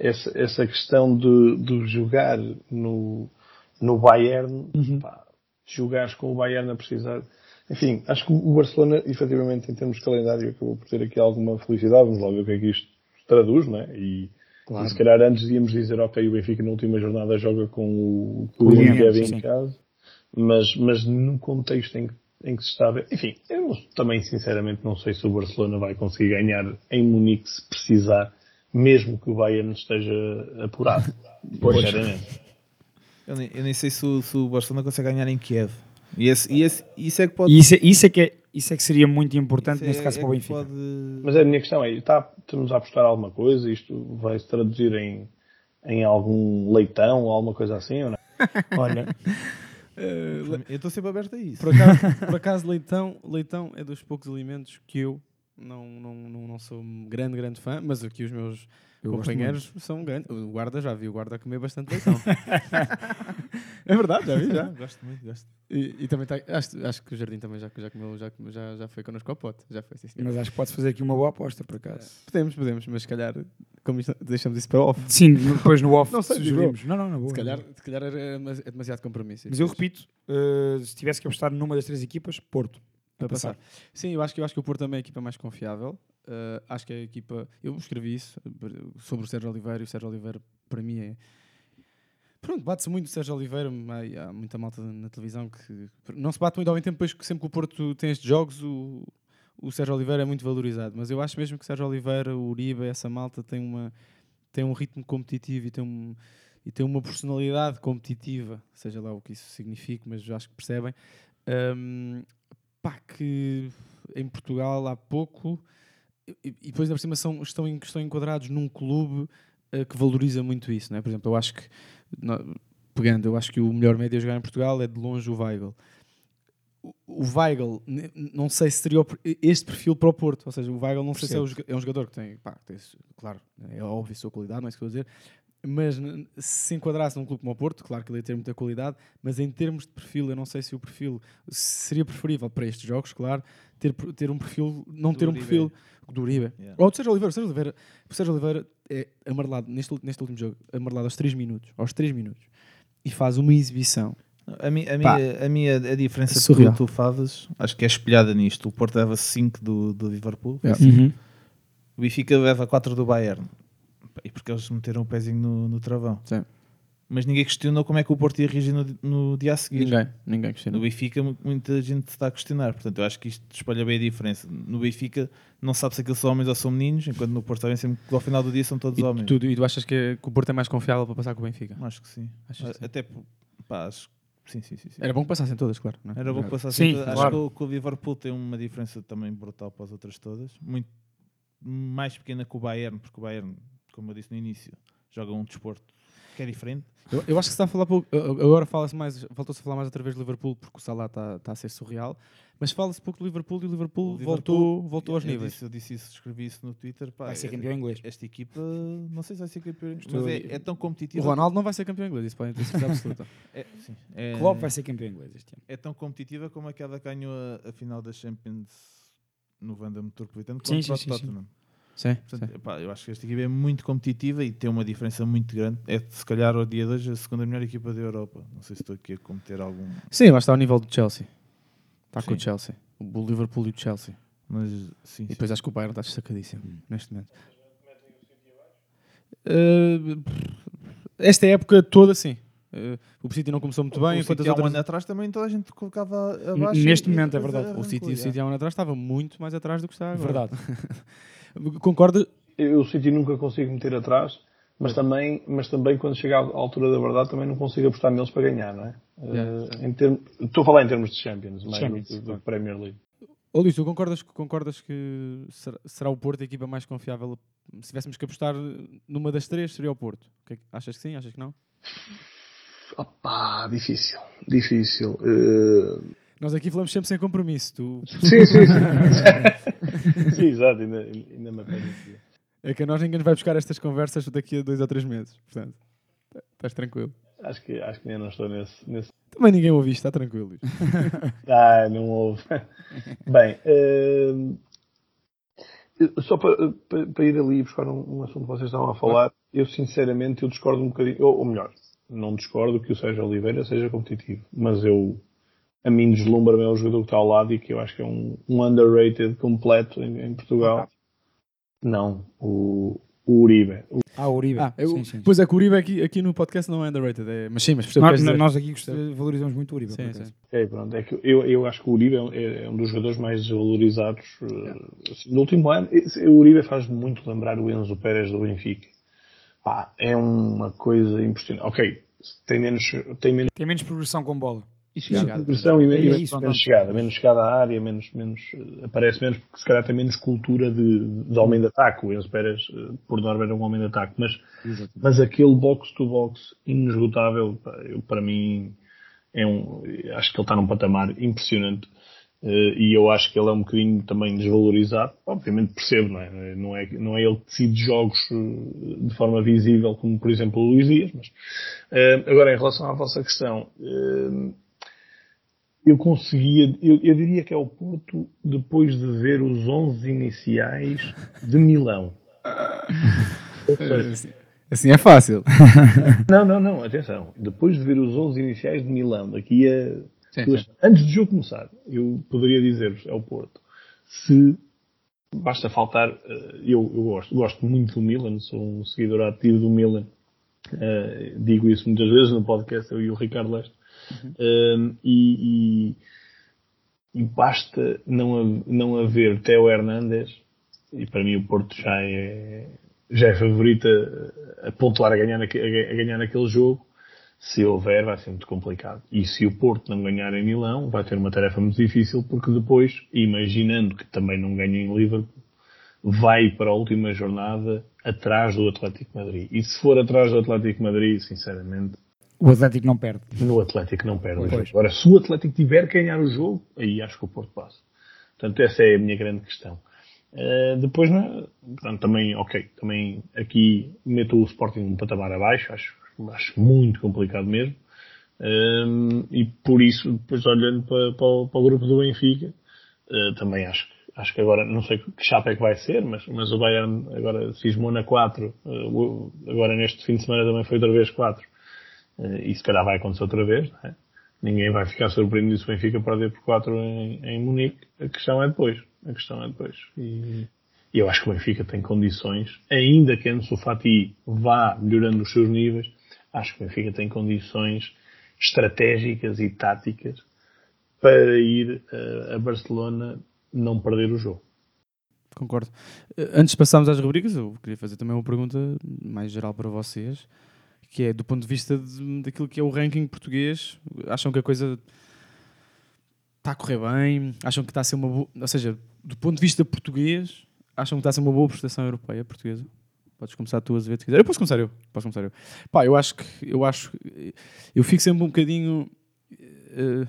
Essa, essa questão de, de jogar no, no Bayern, pá, jogares com o Bayern a precisar. Enfim, acho que o Barcelona, efetivamente, em termos de calendário, acabou por ter aqui alguma felicidade. Vamos lá ver o que é que isto traduz, não é? E, Claro. e se calhar antes íamos dizer, ok, o Benfica na última jornada joga com o, com o sim. em casa, mas, mas no contexto em que, em que se está a ver. Enfim, eu não- também sinceramente não sei se o Barcelona vai conseguir ganhar em Munique se precisar, mesmo que o Bayern esteja apurado. Sinceramente. Eu nem, eu nem sei se o, se o Barcelona consegue ganhar em Kiev. E, esse, e esse, isso é que pode. Isso, é- isso, é que é, isso é que seria muito importante isso neste é- caso é para o Benfica. pode- Mas a minha questão é, está, estamos a apostar alguma coisa? Isto vai se traduzir em, em algum leitão ou alguma coisa assim? Ou não? Olha, Eu estou sempre aberto a isso. Por acaso, por acaso leitão, leitão é dos poucos alimentos que eu não, não, não, não sou um grande, grande fã, mas aqui os meus Eu companheiros são grandes. O guarda já vi o guarda comer bastante leitão. é verdade, já vi, já. Gosto muito, gosto. E, e também tá, acho, acho que o Jardim também já, já comeu, já, já, já foi connosco ao pote. Já foi, sim, senhor. mas acho que pode fazer aqui uma boa aposta, por acaso. Podemos, podemos, mas se calhar como isto- deixamos isso para off. Sim, depois no off Não sei, sugerimos. Não, não, não, boa. Se calhar, se calhar é, demasi- é demasiado compromisso. Mas eu repito, eh, se tivesse que apostar numa das três equipas, Porto. para passar. Sim, eu acho que eu acho que o Porto também é a equipa mais confiável. Uh, acho que a equipa. Eu escrevi isso sobre o Sérgio Oliveira e o Sérgio Oliveira para mim é. Pronto, bate-se muito o Sérgio Oliveira, há, há muita malta na televisão que não se bate muito ao mesmo tempo, depois que sempre que o Porto tem estes jogos, o, o Sérgio Oliveira é muito valorizado. Mas eu acho mesmo que o Sérgio Oliveira, o Uribe, essa malta tem, uma, tem um ritmo competitivo e tem, um, e tem uma personalidade competitiva, seja lá o que isso signifique, mas acho que percebem. Um, pá, que em Portugal há pouco e, e depois, na cima, são, estão, estão enquadrados num clube eh, que valoriza muito isso. Não é? Por exemplo, eu acho que, pegando, eu acho que o melhor médio a jogar em Portugal é de longe o Weigl. o- o Weigl, não sei se seria per- este perfil para o Porto. Ou seja, o Weigl não sei se é, o é um jogador que tem, pá, tem, claro, é óbvio a sua qualidade, não é isso que eu estou a dizer. Mas se se enquadrasse num clube como o Porto, claro que ele ia ter muita qualidade, mas em termos de perfil, eu não sei se o perfil seria preferível para estes jogos, claro, ter, ter um perfil, não Do ter um perfil do Uribe. Yeah. Ou do Sérgio Oliveira, o Sérgio Oliveira, o Sérgio Oliveira é amarelado neste, neste último jogo, amarelado aos 3 minutos, aos 3 minutos, e faz uma exibição. A, mi, a, Pá, minha, a minha a diferença que surreal. tu, tu fazes, acho que é espelhada nisto. O Porto leva 5 do, do Liverpool, Yeah. assim. Uhum. o Benfica leva 4 do Bayern. E porque eles meteram o pezinho no, no travão. Sim. Mas ninguém questionou como é que o Porto ia reagir no, no dia a seguir. Ninguém, ninguém No questiona. Benfica, mu- muita gente está a questionar. Portanto, eu acho que isto espalha bem a diferença. No Benfica, não sabe se aqueles são homens ou são meninos, enquanto no Porto, sabem sempre que ao final do dia são todos E homens. tu, e tu achas que, que o Porto é mais confiável para passar com o Benfica? Acho que sim. Achas sim? Até, por- pá, acho que sim, sim, sim. sim. Era bom que passassem todas, claro. não é? Era bom que passasse. Sim, todas. Acho claro. que o, que o Liverpool tem uma diferença também brutal para as outras todas. Muito mais pequena que o Bayern, porque o Bayern, como eu disse no início, joga um desporto que é diferente. Eu, eu acho que se está a falar pouco. Agora fala-se mais, voltou-se a falar mais outra vez do Liverpool porque o Salah está está a ser surreal. Mas fala-se pouco do Liverpool e o Liverpool, O Liverpool- voltou, voltou aos eu níveis. Disse, eu disse isso, escrevi isso no Twitter. Pá, Vai ser é- campeão inglês. Esta equipa, não sei se vai ser campeão inglês, mas é, é tão O competitiva. Ronaldo não vai ser campeão inglês, isso pode ter certeza absoluta. É, sim, é, Klopp vai ser campeão inglês este ano. é tão competitiva como aquela que ganhou a, a final da Champions no Vanda Metropolitano Sim, contra sim, o sim, sim. Tottenham. Sim, Portanto, epá, eu acho que esta equipa é muito competitiva e tem uma diferença muito grande. É se calhar ao dia de hoje a segunda melhor equipa da Europa. Não sei se estou aqui a cometer algum. sim, mas está ao nível do Chelsea. Está com o Sim. Chelsea. O Liverpool e o Chelsea. Mas sim, E sim. depois acho que o Bayern está destacadíssimo neste momento. Uh, esta época toda, sim. Uh, o City não começou muito bem, o City há um outras... ano atrás também toda a gente colocava abaixo. Neste momento é verdade. O City, o. City há um ano atrás estava muito mais atrás do que está agora. Verdade. Concorda? Eu o City nunca consigo meter atrás, mas também, mas também quando chega à altura da verdade também não consigo apostar neles para ganhar, não é? Eh, em termos- estou a falar em termos de Champions, mais Champions, do, do Premier League. Ô Luís, tu concordas, concordas que será, o Porto a equipa mais confiável? Se tivéssemos que apostar numa das três, seria o Porto. É achas que sim? Achas que não? Opá, difícil, difícil. Eh, Nós aqui falamos sempre sem compromisso. Tu... Sim, sim, sim. sim, exato, ainda, ainda me apetece. É que a nós ninguém nos vai buscar estas conversas daqui a dois ou três meses. Portanto, tá- estás tranquilo. Acho que, acho que ainda não estou nesse. nesse... Também ninguém ouviu isto, está tranquilo. Ah, não houve. Bem, eh, só para, para, para ir ali buscar um, um assunto que vocês estavam a falar, eu sinceramente eu discordo um bocadinho, ou, ou melhor, não discordo que o Sérgio Oliveira seja competitivo, mas eu a mim deslumbra-me é o jogador que está ao lado e que eu acho que é um, um underrated completo em, em Portugal. Não, o, o Uribe. O- Ah, o Uribe. Ah, eu, sim, sim. Pois é que o Uribe aqui, aqui no podcast não é underrated. É, mas sim, mas Nós, nós aqui valorizamos muito o Uribe. Sim, sim. Ok, pronto. É que eu, eu acho que o Uribe é um- é, é um dos jogadores mais desvalorizados eh, assim, no último ano. O Uribe faz muito lembrar o Enzo Pérez do Benfica. Pá, é uma coisa impressionante. Ok, tem menos, tem menos Tem menos progressão com bola. Chegada. progressão e, É e menos, isso, menos pronto. chegada. Menos chegada à área, menos, menos, eh, aparece menos porque se calhar tem menos cultura de, de homem de ataque. O Enzo Pérez, eh, por norma, era um homem de ataque. Mas, mas aquele box-to-box inesgotável, para mim, é um, acho que ele está num patamar impressionante. Eh, e eu acho que ele é um bocadinho também desvalorizado. Obviamente percebo, não é? Não é, não é ele que decide jogos de forma visível, como por exemplo o Luís Dias. Mas, agora, em relação à vossa questão, eu conseguia, eu, eu diria que é o Porto depois de ver os 11 iniciais de Milão. Assim, assim é fácil. não, não, não, atenção. Depois de ver os 11 iniciais de Milão, daqui a. Sim, duas- sim. Antes do jogo começar, eu poderia dizer-vos, é o Porto. Se basta faltar. eh, Eu, eu gosto, gosto muito do Milan, sou um seguidor ativo do Milan. Eh, digo isso muitas vezes no podcast, eu e o Ricardo Leste. Eh, e, e- e basta não, não haver Teo Hernandes, e para mim o Porto já é, já é favorito a, pontuar a ganhar, a, ganhar naquele jogo. Se houver, vai ser muito complicado. E se o Porto não ganhar em Milão, vai ter uma tarefa muito difícil, porque depois, imaginando que também não ganha em Liverpool, vai para a última jornada atrás do Atlético Madrid. E se for atrás do Atlético Madrid, sinceramente, O Atlético não perde. No Atlético não perde. Pois. Agora, se o Atlético tiver que ganhar o jogo, aí acho que o Porto passa. Portanto, essa é a minha grande questão. Uh, depois, né, portanto, também, ok, também aqui meto o Sporting um patamar abaixo, acho, acho muito complicado mesmo. Um, e por isso, depois olhando para, para, o, para o grupo do Benfica, uh, também acho, acho que agora, não sei que chapa é que vai ser, mas, mas o Bayern agora cismou na 4, uh, agora neste fim de semana também foi outra vez 4, uh, e se calhar vai acontecer outra vez, é? Ninguém vai ficar surpreendido se o Benfica perder por 4 em, em Munique, a questão é depois, a questão é depois. E, e eu acho que o Benfica tem condições, ainda que Ansu Fati vá melhorando os seus níveis, acho que o Benfica tem condições estratégicas e táticas para ir uh, a Barcelona não perder o jogo. Concordo. Uh, antes de passarmos às rubricas, eu queria fazer também uma pergunta mais geral para vocês, que é do ponto de vista de, daquilo que é o ranking português, acham que a coisa está a correr bem? Acham que está a ser uma boa... Ou seja, do ponto de vista português, acham que está a ser uma boa prestação europeia portuguesa? Podes começar tu a ver se quiser. Eu posso começar eu. Posso começar eu. Pá, eu acho que eu acho eu fico sempre um bocadinho uh,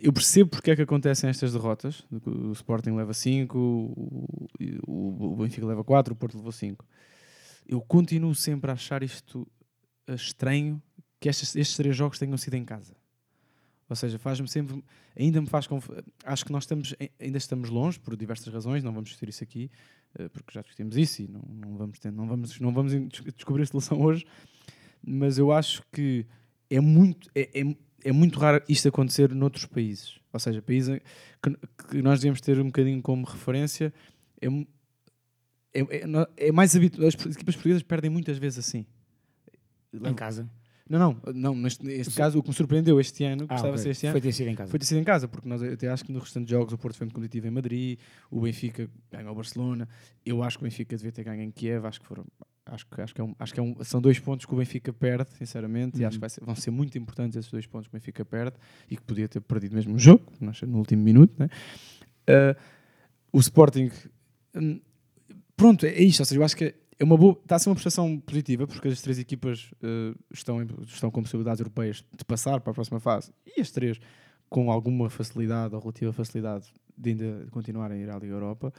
eu percebo porque é que acontecem estas derrotas. O Sporting leva 5, o, o, o Benfica leva 4, o Porto levou 5. Eu continuo sempre a achar isto estranho que estes, estes três jogos tenham sido em casa. Ou seja, faz-me sempre, ainda me faz conf... acho que nós estamos, ainda estamos longe por diversas razões, não vamos discutir isso aqui, eh, porque já discutimos isso e não, não, vamos, ter, não, vamos, não vamos descobrir a solução hoje, mas eu acho que é muito, é, é, é muito raro isto acontecer noutros países. Ou seja, países que, que nós devemos ter um bocadinho como referência, é, é, é, é mais habitual. As equipas portuguesas perdem muitas vezes assim. Em casa. Não, não, não neste, neste caso o que me surpreendeu este ano, que Ah, estava ok. a ser este ano, Foi ter sido em casa. Foi ter sido em casa, porque nós até acho que no restante de jogos o Porto foi muito competitivo em Madrid, o Benfica ganhou o Barcelona, eu acho que o Benfica devia ter ganho em Kiev, acho que foram. Acho que, acho que, é um, acho que é um, são dois pontos que o Benfica perde, sinceramente, e acho que vai ser- vão ser muito importantes esses dois pontos que o Benfica perde e que podia ter perdido mesmo o jogo, no último minuto. Né? Ah, o Sporting, hum, pronto, é isto. Ou seja, eu acho que é uma boa, está a ser uma prestação positiva, porque as três equipas eh, estão, em- estão com possibilidades europeias de passar para a próxima fase e as três com alguma facilidade ou relativa facilidade de ainda continuarem a ir à Liga Europa.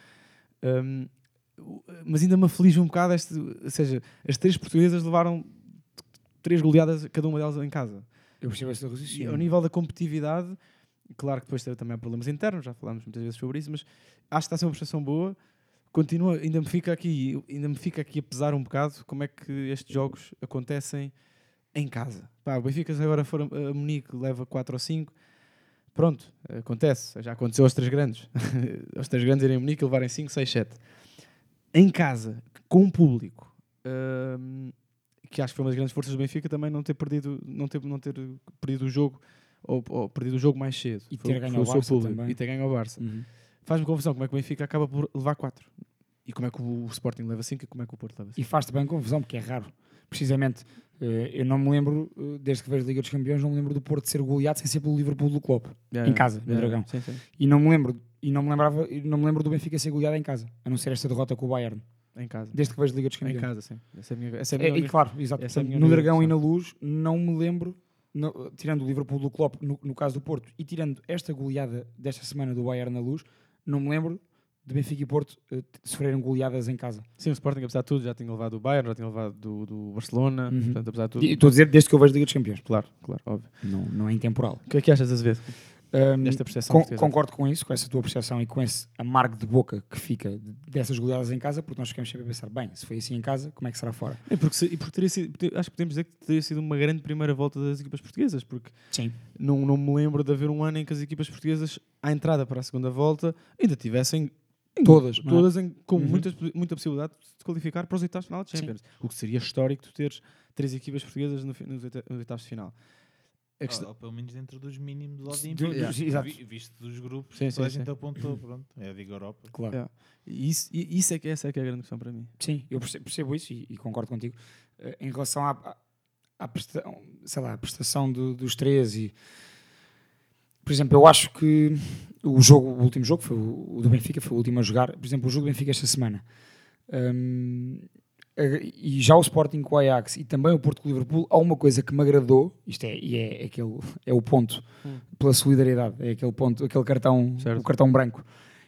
O- mas ainda me aflige um bocado, este, ou seja, as três portuguesas levaram três goleadas, cada uma delas em casa. Eu percebo esse E raciocínio. ao nível da competitividade, claro que depois também há problemas internos, já falámos muitas vezes sobre isso, mas acho que está a ser uma prestação boa. Continua, ainda me fica aqui, ainda me fica aqui a pesar um bocado como é que estes jogos acontecem em casa. Pá, o Benfica agora for a Munique leva 4 ou 5. Pronto, acontece, já aconteceu aos três grandes. aos três grandes irem a Munique e levarem 5, 6, 7. Em casa, com o público, hum, que acho que foi uma das grandes forças do Benfica também não ter perdido, não ter, não ter perdido o jogo ou, ou perdido o jogo mais cedo. E Foi- ter ganho foi o Barça público. também. E ter ganho ao Barça. Faz-me confusão como é que o Benfica acaba por levar 4. E como é que o Sporting leva 5 e como é que o Porto leva 5. E faz também confusão, porque é raro. Precisamente, eh, eu não me lembro, eh, desde que vejo Liga dos Campeões, não me lembro do Porto ser goleado sem ser pelo Liverpool do Klopp, Yeah, em casa, no yeah, Dragão. sim, sim. E não me lembro, e não me lembrava, e não me lembro do Benfica ser goleado em casa, a não ser esta derrota com o Bayern. Em casa. Desde que vejo Liga dos Em Campeões. casa, sim. Essa é a minha, essa é a É, minha e claro, exato. é Portanto, no Dragão e na. Luz, não me lembro, no- tirando o Liverpool do Klopp, no, no caso do Porto, e tirando esta goleada desta semana do Bayern na Luz, não me lembro de Benfica e Porto eh, sofrerem goleadas em casa. Sim, o Sporting, apesar de tudo, já tinha levado o Bayern, já tinha levado do, do Barcelona, Uhum. portanto, apesar de tudo. E Estou a dizer desde que eu vejo Liga dos Campeões. Claro, claro, óbvio. Não, não é intemporal. O que é que achas, Azevedo? Um, Desta percepção con- concordo com isso, com essa tua percepção e com esse amargo de boca que fica de- dessas goleadas em casa, porque nós ficamos sempre a pensar, bem, se foi assim em casa, como é que será fora? E porque, se- e porque teria sido, acho que podemos dizer que teria sido uma grande primeira volta das equipas portuguesas, porque Sim. não, não me lembro de haver um ano em que as equipas portuguesas, à entrada para a segunda volta, ainda tivessem em- Todas, é? todas em- com Uhum. muita, muita possibilidade de qualificar para os oitavos de final de Sim. Champions. O que seria histórico tu teres três equipas portuguesas no nos oitavos de final. A Ou, questão- ou pelo menos dentro dos mínimos Do- olímpicos. dos- exato. Vi- Visto dos grupos, Sim, a sim, gente sim. apontou, pronto. É a Liga Europa. Claro. Yeah. E isso, isso é que, essa é que é a grande questão para mim. Sim, eu percebo, percebo isso e, e concordo contigo. Eh, em relação à, à, à presta- sei lá, à prestação do- dos três e por exemplo, eu acho que o jogo, o último jogo foi o, o do Benfica, foi o último a jogar. Por exemplo, o jogo do Benfica esta semana. Eh, E já o Sporting com o Ajax e também o Porto com o Liverpool, há uma coisa que me agradou, isto é, e é, aquele, é o ponto Hum. pela solidariedade, é aquele ponto, aquele cartão, o cartão branco,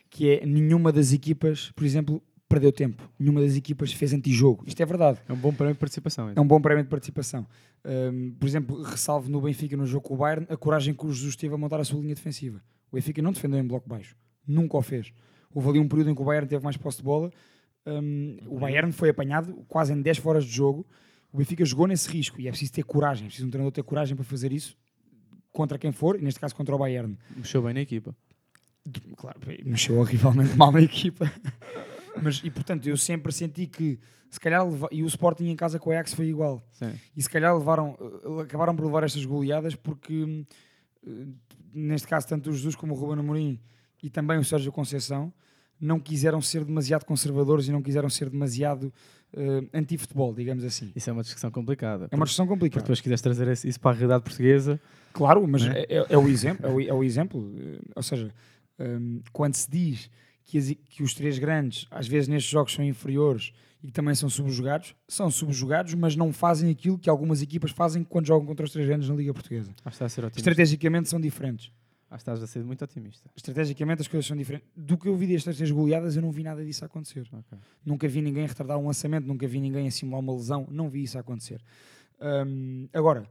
que é nenhuma das equipas, por exemplo, perdeu tempo, nenhuma das equipas fez antijogo. Isto é verdade. É um bom prémio de participação. É um bom prémio de participação. Um, por exemplo, ressalvo no Benfica no jogo com o Bayern a coragem que o Jesus teve a montar a sua linha defensiva. O Benfica não defendeu em bloco baixo. Nunca o fez. Houve ali um período em que o Bayern teve mais posse de bola. Um, o Bayern foi apanhado quase em 10 horas de jogo. O Benfica jogou nesse risco e é preciso ter coragem. É preciso um treinador ter coragem para fazer isso contra quem for, e neste caso contra o Bayern. Mexeu bem na equipa. Claro, mexeu horrivelmente mal na equipa. Mas, e portanto, eu sempre senti que se calhar e o Sporting em casa com o Ajax foi igual. Sim. E se calhar levaram, eh, acabaram por levar estas goleadas porque eh, neste caso tanto o Jesus como o Ruben Amorim e também o Sérgio Conceição não quiseram ser demasiado conservadores e não quiseram ser demasiado eh, anti-futebol, digamos assim. Isso é uma discussão complicada. É uma discussão complicada. Porque depois se quiseres trazer isso para a realidade portuguesa. Claro, mas né? é, é- é o exemplo, é o, é o exemplo. eh, Ou seja, hum, quando se diz que, as- que os três grandes às vezes nestes jogos são inferiores e que também são subjugados, são subjugados, mas não fazem aquilo que algumas equipas fazem quando jogam contra os três grandes na Liga Portuguesa. Acho que está a ser otimista. Estrategicamente são diferentes. Que estás a ser muito otimista. Estrategicamente as coisas são diferentes. Do que eu vi destas três goleadas, eu não vi nada disso acontecer. Nunca vi ninguém retardar um lançamento, nunca vi ninguém a simular uma lesão, não vi isso acontecer. Hum, agora,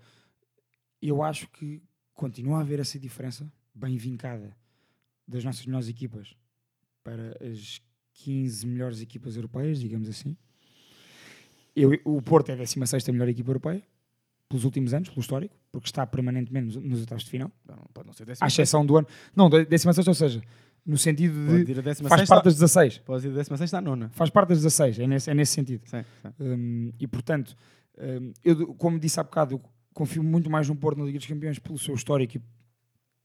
eu acho que continua a haver essa diferença bem vincada das nossas melhores equipas para as 15 melhores equipas europeias, digamos assim. Eu, o Porto é a 16 melhor equipa europeia, pelos últimos anos, pelo histórico, porque está permanentemente nos, nos oitavos de final. pode não ser À exceção do ano. Não, 16, ou seja, no sentido Pode de. ir a 16 Faz parte das 16. Pode ir a 16 à nona. Faz parte das 16, é nesse, é nesse sentido. Sim, sim. Hum, e portanto, hum, eu, como disse há bocado, eu confio muito mais no Porto na Liga dos Campeões pelo seu histórico e,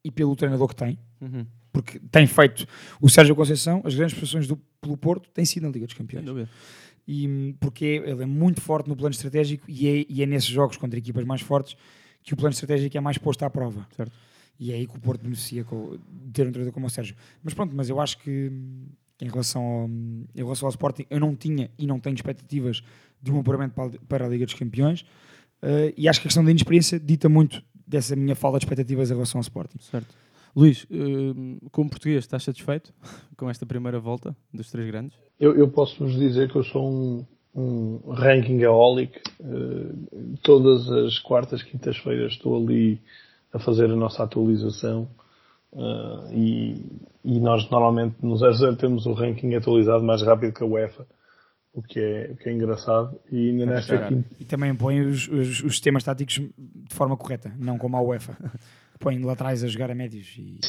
e pelo treinador que tem, Uhum. porque tem feito o Sérgio Conceição, as grandes prestações do, pelo Porto têm sido na Liga dos Campeões. E porque ele é muito forte no plano estratégico e é, e é nesses jogos contra equipas mais fortes que o plano estratégico é mais posto à prova. Certo. E é aí que o Porto beneficia com, de ter um treinador como o Sérgio. Mas pronto, mas eu acho que em relação, ao, em relação ao Sporting, eu não tinha e não tenho expectativas de um apuramento para, a- Liga dos Campeões. eh, e acho que a questão da inexperiência dita muito dessa minha falta de expectativas em relação ao Sporting. Certo. Luís, hum, como português, estás satisfeito com esta primeira volta dos três grandes? Eu, eu posso-vos dizer que eu sou um, um ranking eólico. todas as quartas, quintas-feiras estou ali a fazer a nossa atualização. eh, e, e nós normalmente no 00 temos o ranking atualizado mais rápido que a UEFA, o que é, o que é engraçado. E ainda nesta quinta, E também põe os, os, os sistemas táticos de forma correta, não como a UEFA. Põe laterais a jogar a médios e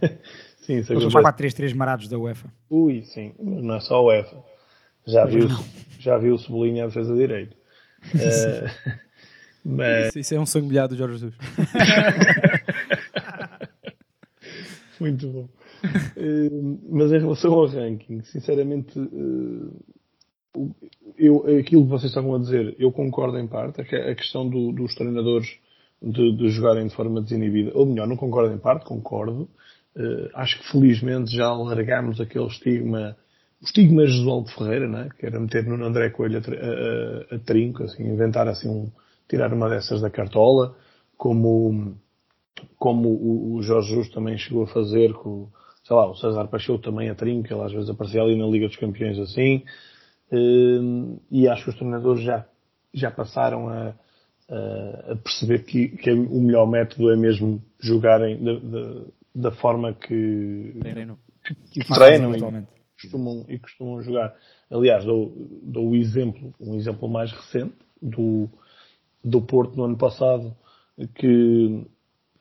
Sim, os acontece. 4-3-3 marados da UEFA. Ui, sim, mas não é só a UEFA. Já viu, já viu o Cebolinha a defesa direito. Eh, mas Isso, isso é um sangue molhado do Jorge Jesus. Muito bom. Eh, mas em relação ao ranking, sinceramente, o- eu, aquilo que vocês estavam a dizer, eu concordo em parte. A questão do- dos treinadores de, de jogarem de forma desinibida, ou melhor, não concordo em parte, concordo. Eh, acho que felizmente já largámos aquele estigma, o estigma Josualdo Ferreira, né? que era meter no André Coelho a, a- a- trinco, assim, inventar assim um, tirar uma dessas da cartola, como como o, o Jorge Jesus também chegou a fazer com, sei lá, o César Pacheco também a trinco, ele às vezes aparecia ali na Liga dos Campeões assim, Hum, e acho que os treinadores já, já passaram a, a- a perceber que, que o melhor método é mesmo jogarem da, da, da forma que, Treinam. que, treinam e habitualmente. costumam, e costumam jogar. Aliás, dou, dou o exemplo, um exemplo mais recente do, do Porto no ano passado, que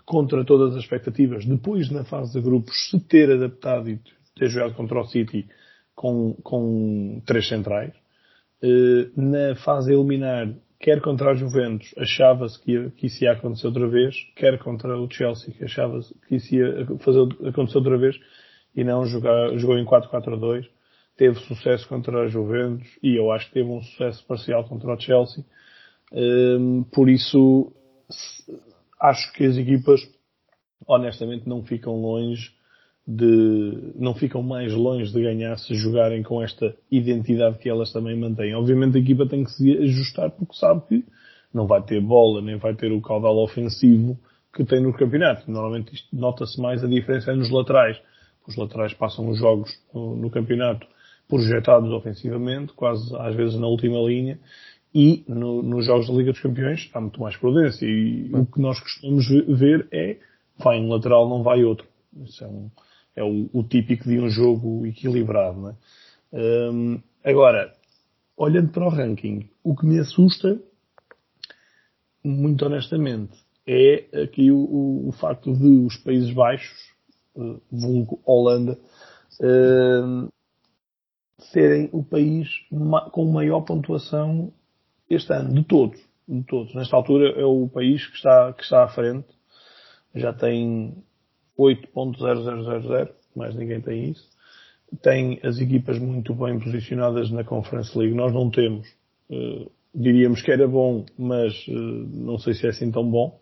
contra todas as expectativas, depois na fase de grupos se ter adaptado e ter jogado contra o City com, com três centrais, eh, na fase a eliminar, quer contra a Juventus, achava-se que, que isso ia acontecer outra vez, quer contra o Chelsea, que achava-se que isso ia fazer, acontecer outra vez, e não jogar, jogou em 4-4-2, teve sucesso contra a Juventus, e eu acho que teve um sucesso parcial contra o Chelsea, Hum, por isso, acho que as equipas, honestamente, não ficam longe de não ficam mais longe de ganhar se jogarem com esta identidade que elas também mantêm. Obviamente a equipa tem que se ajustar porque sabe que não vai ter bola, nem vai ter o caudal ofensivo que tem no campeonato. Normalmente isto nota-se mais a diferença é nos laterais. Os laterais passam os jogos no, campeonato projetados ofensivamente, quase às vezes na última linha, e no, nos jogos da Liga dos Campeões há muito mais prudência. E o que nós costumamos ver é vai um lateral, não vai outro. Isso é, um, é o, o, típico de um jogo equilibrado. É? Um, agora, olhando para o ranking, o que me assusta, muito honestamente, é aqui o, o, o facto de os Países Baixos, uh, vulgo Holanda, uh, serem o país com maior pontuação este ano, de todos. De todos. Nesta altura é o país que está, que está à frente. Já tem 8.0000, mais ninguém tem isso. Tem as equipas muito bem posicionadas na Conference League. Nós não temos. Uh, diríamos que era bom, mas uh, não sei se é assim tão bom,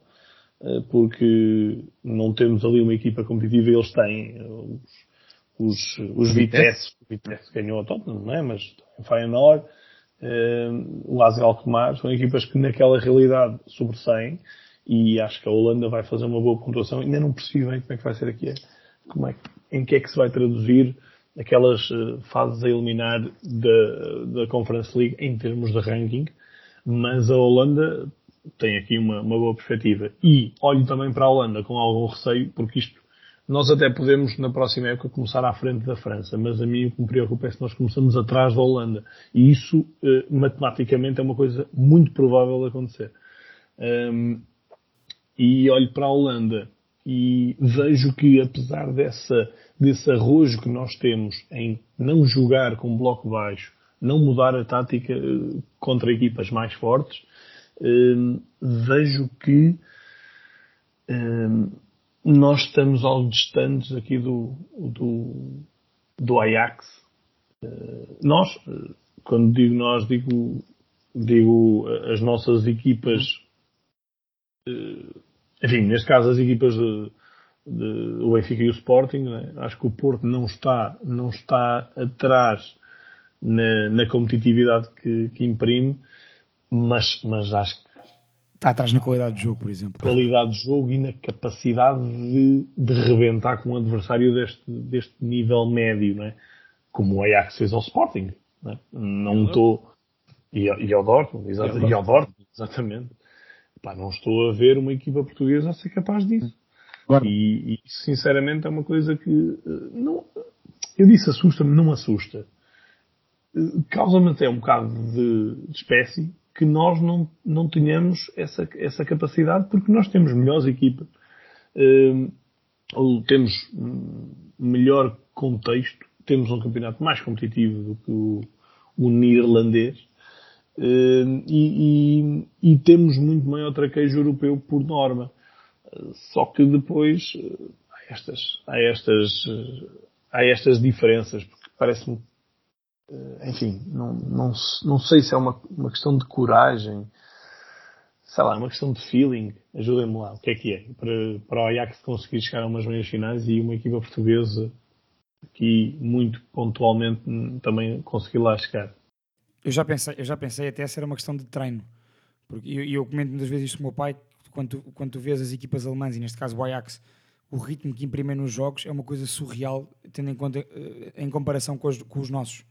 uh, porque não temos ali uma equipa competitiva. Eles têm os, os, os Vitesse. O Vitesse ganhou a Tottenham, não é? Mas o Feyenoord, o AZ Alkmaar, são equipas que naquela realidade sobressaem e acho que a Holanda vai fazer uma boa pontuação. Ainda não percebi bem como é que vai ser aqui, como é, em que é que se vai traduzir aquelas uh, fases a eliminar da, da Conference League em termos de ranking, mas a Holanda tem aqui uma, uma boa perspectiva. E olho também para a Holanda com algum receio, porque isto nós até podemos, na próxima época, começar à frente da França, mas a mim o que me preocupa é se nós começamos atrás da Holanda. E isso, eh, matematicamente, é uma coisa muito provável de acontecer. E olho para a Holanda e vejo que apesar dessa, desse arrojo que nós temos em não jogar com bloco baixo, não mudar a tática eh, contra equipas mais fortes, eh, vejo que eh, nós estamos algo distantes aqui do, do, do Ajax. Nós, quando digo nós, digo, digo as nossas equipas enfim, neste caso as equipas de, de, o Benfica e o Sporting, né? acho que o Porto não está, não está atrás na, na competitividade que, que, imprime, mas, mas acho que está atrás na qualidade de jogo, por exemplo. Qualidade de jogo e na capacidade de, de rebentar com um adversário deste, deste nível médio, né? como o Ajax fez ao Sporting. Né? Não estou. E, e ao Dortmund, exatamente. E ao Dortmund, exatamente. Pá, não estou a ver uma equipa portuguesa a ser capaz disso. E, e, sinceramente é uma coisa que eh, não, eu disse assusta-me, não assusta. Eh, causa-me até um bocado de, de espécie que nós não, não tenhamos essa, essa capacidade porque nós temos melhores equipas, ou temos melhor contexto, temos um campeonato mais competitivo do que o, o neerlandês e, e, e, temos muito maior traquejo europeu por norma. Só que depois uh, há estas, há estas, há estas diferenças, porque parece-me, enfim, não, não, não sei se é uma, uma questão de coragem, sei lá, é uma questão de feeling, ajudem-me lá, o que é que é? Para, para o Ajax conseguir chegar a umas meias finais e uma equipa portuguesa que muito pontualmente também conseguir lá chegar. Eu já pensei, eu já pensei até se era uma questão de treino. Porque eu, eu comento muitas vezes isto com o meu pai, quando tu, quando tu vês as equipas alemãs, e neste caso o Ajax, o ritmo que imprimem nos jogos é uma coisa surreal, tendo em conta, uh, em comparação com os, com os nossos.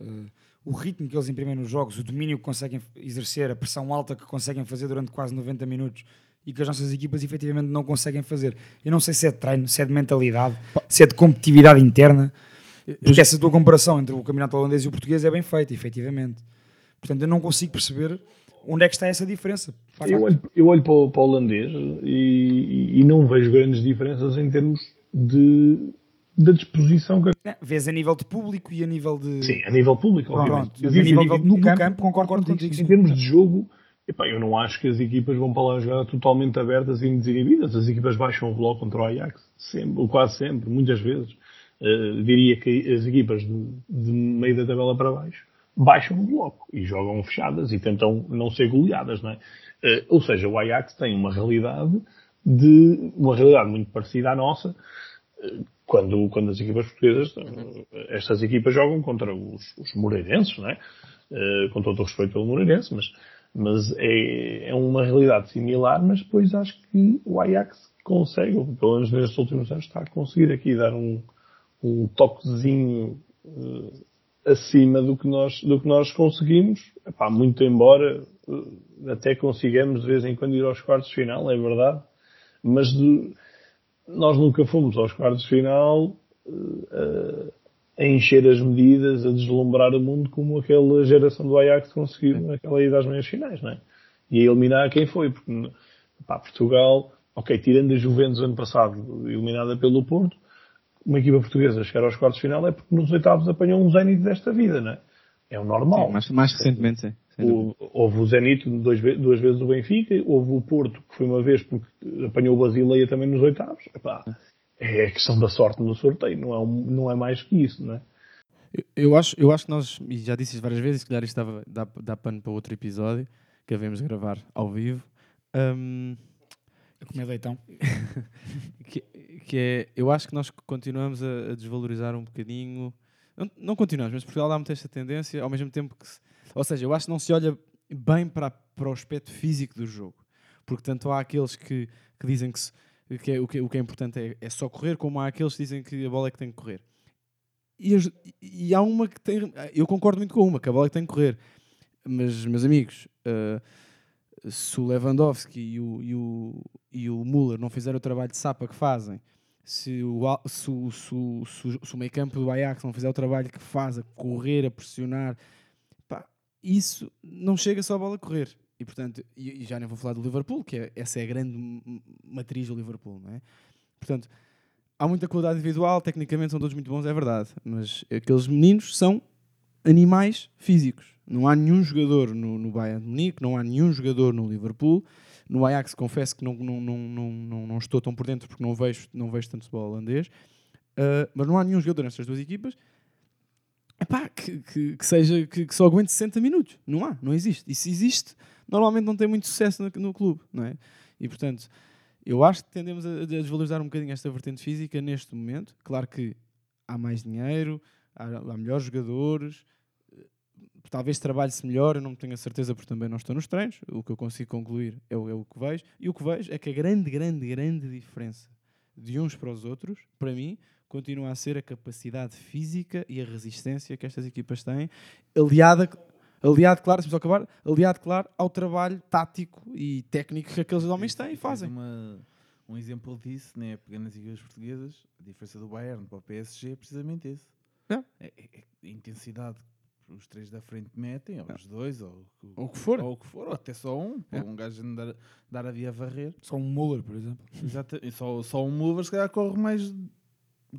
Uh, o ritmo que eles imprimem nos jogos, o domínio que conseguem exercer, a pressão alta que conseguem fazer durante quase 90 minutos e que as nossas equipas efetivamente não conseguem fazer. Eu não sei se é de treino, se é de mentalidade, se é de competitividade interna. Porque essa tua comparação entre o campeonato holandês e o português é bem feita, efetivamente. Portanto, eu não consigo perceber onde é que está essa diferença. Eu olho, eu olho para, o, para o holandês e, e, não vejo grandes diferenças em termos de da disposição que é, vês a nível de público e a nível de sim a nível público Pronto, eu a nível, no, campo, campo concordo contigo em termos de jogo epá, eu não acho que as equipas vão para lá jogar totalmente abertas e desinibidas. As equipas baixam o bloco contra o Ajax sempre, ou quase sempre, muitas vezes uh, diria que as equipas de, de, meio da tabela para baixo baixam o bloco e jogam fechadas e tentam não ser goleadas, não é? Uh, ou seja, o Ajax tem uma realidade de uma realidade muito parecida à nossa, quando, quando as equipas portuguesas, estas equipas jogam contra os, os moreirenses, não é? Eh, com todo o respeito pelo moreirense, mas, mas é, é uma realidade similar, mas depois acho que o Ajax consegue, ou pelo menos nestes últimos anos, está a conseguir aqui dar um, um toquezinho uh, acima do que nós, do que nós conseguimos. Epá, muito embora uh, até consigamos de vez em quando ir aos quartos de final, é verdade, mas de, nós nunca fomos aos quartos de final uh, a encher as medidas, a deslumbrar o mundo como aquela geração do Ajax conseguiu naquela ida às meias finais, não é? E a eliminar quem foi, porque pá, Portugal, ok, tirando a Juventus ano passado, eliminada pelo Porto, uma equipa portuguesa chegar aos quartos de final é porque nos oitavos apanhou um Zenit desta vida, não é? É o normal. Sim, mais, mais recentemente, sim. O, houve o Zenit duas, duas vezes o Benfica, houve o Porto, que foi uma vez porque apanhou o Basileia também nos oitavos. Epá, é a questão da sorte no sorteio, não é, um, não é mais que isso, não é? Eu, eu, acho, eu acho que nós, e já disse isso várias vezes, se calhar isto dá, dá, dá pano para outro episódio, que devemos gravar ao vivo. Um, a comer leitão. que, que é, eu acho que nós continuamos a, a desvalorizar um bocadinho. Não, não, continuamos, mas Portugal dá muito esta tendência, ao mesmo tempo que. Se, ou seja, eu acho que não se olha bem para, para o aspecto físico do jogo. Porque tanto há aqueles que, que dizem que, se, que, é, o, que o que é importante é, é, só correr, como há aqueles que dizem que a bola é que tem que correr. E, e, há uma que tem. Eu concordo muito com uma, que a bola é que tem que correr. Mas, meus amigos, uh, se o Lewandowski e o, e, o, e o Müller não fizeram o trabalho de sapa que fazem, se o, se, se, o, se o meio campo do Ajax não fizer o trabalho que faz, a correr, a pressionar, pá, isso não chega só a bola a correr. E portanto, e, já nem vou falar do Liverpool, que é, essa é a grande matriz do Liverpool, não é? Portanto, há muita qualidade individual, tecnicamente são todos muito bons, é verdade, mas aqueles meninos são animais físicos. Não há nenhum jogador no, no Bayern de Munique, não há nenhum jogador no Liverpool. No Ajax, confesso que não, não, não, não, não, estou tão por dentro porque não vejo, não vejo tanto futebol holandês. Uh, mas não há nenhum jogador nestas duas equipas epá, que, que, que, seja, que, que só aguente 60 minutos. Não há, não existe. E se existe, normalmente não tem muito sucesso no, no clube, não é? E portanto, eu acho que tendemos a, a, desvalorizar um bocadinho esta vertente física neste momento. Claro que há mais dinheiro, há, há melhores jogadores, talvez trabalhe-se melhor, eu não tenho a certeza porque também não estou nos treinos. O que eu consigo concluir é o, é o que vejo. E o que vejo é que a grande, grande, grande diferença de uns para os outros, para mim, continua a ser a capacidade física e a resistência que estas equipas têm, aliada aliado, claro, se acabar, aliado, claro, ao trabalho tático e técnico que aqueles homens têm e fazem. Uma, um exemplo disso, né, pegando as equipas portuguesas, a diferença do Bayern para o PSG é precisamente esse. É. É, é, é a intensidade os três da frente metem, ou é. os dois, ou, ou o que for. Ou o que for, ou até só um, para um gajo dar, dar a via varrer. Só um Muller, por exemplo. Exato, só, só um Muller se calhar corre mais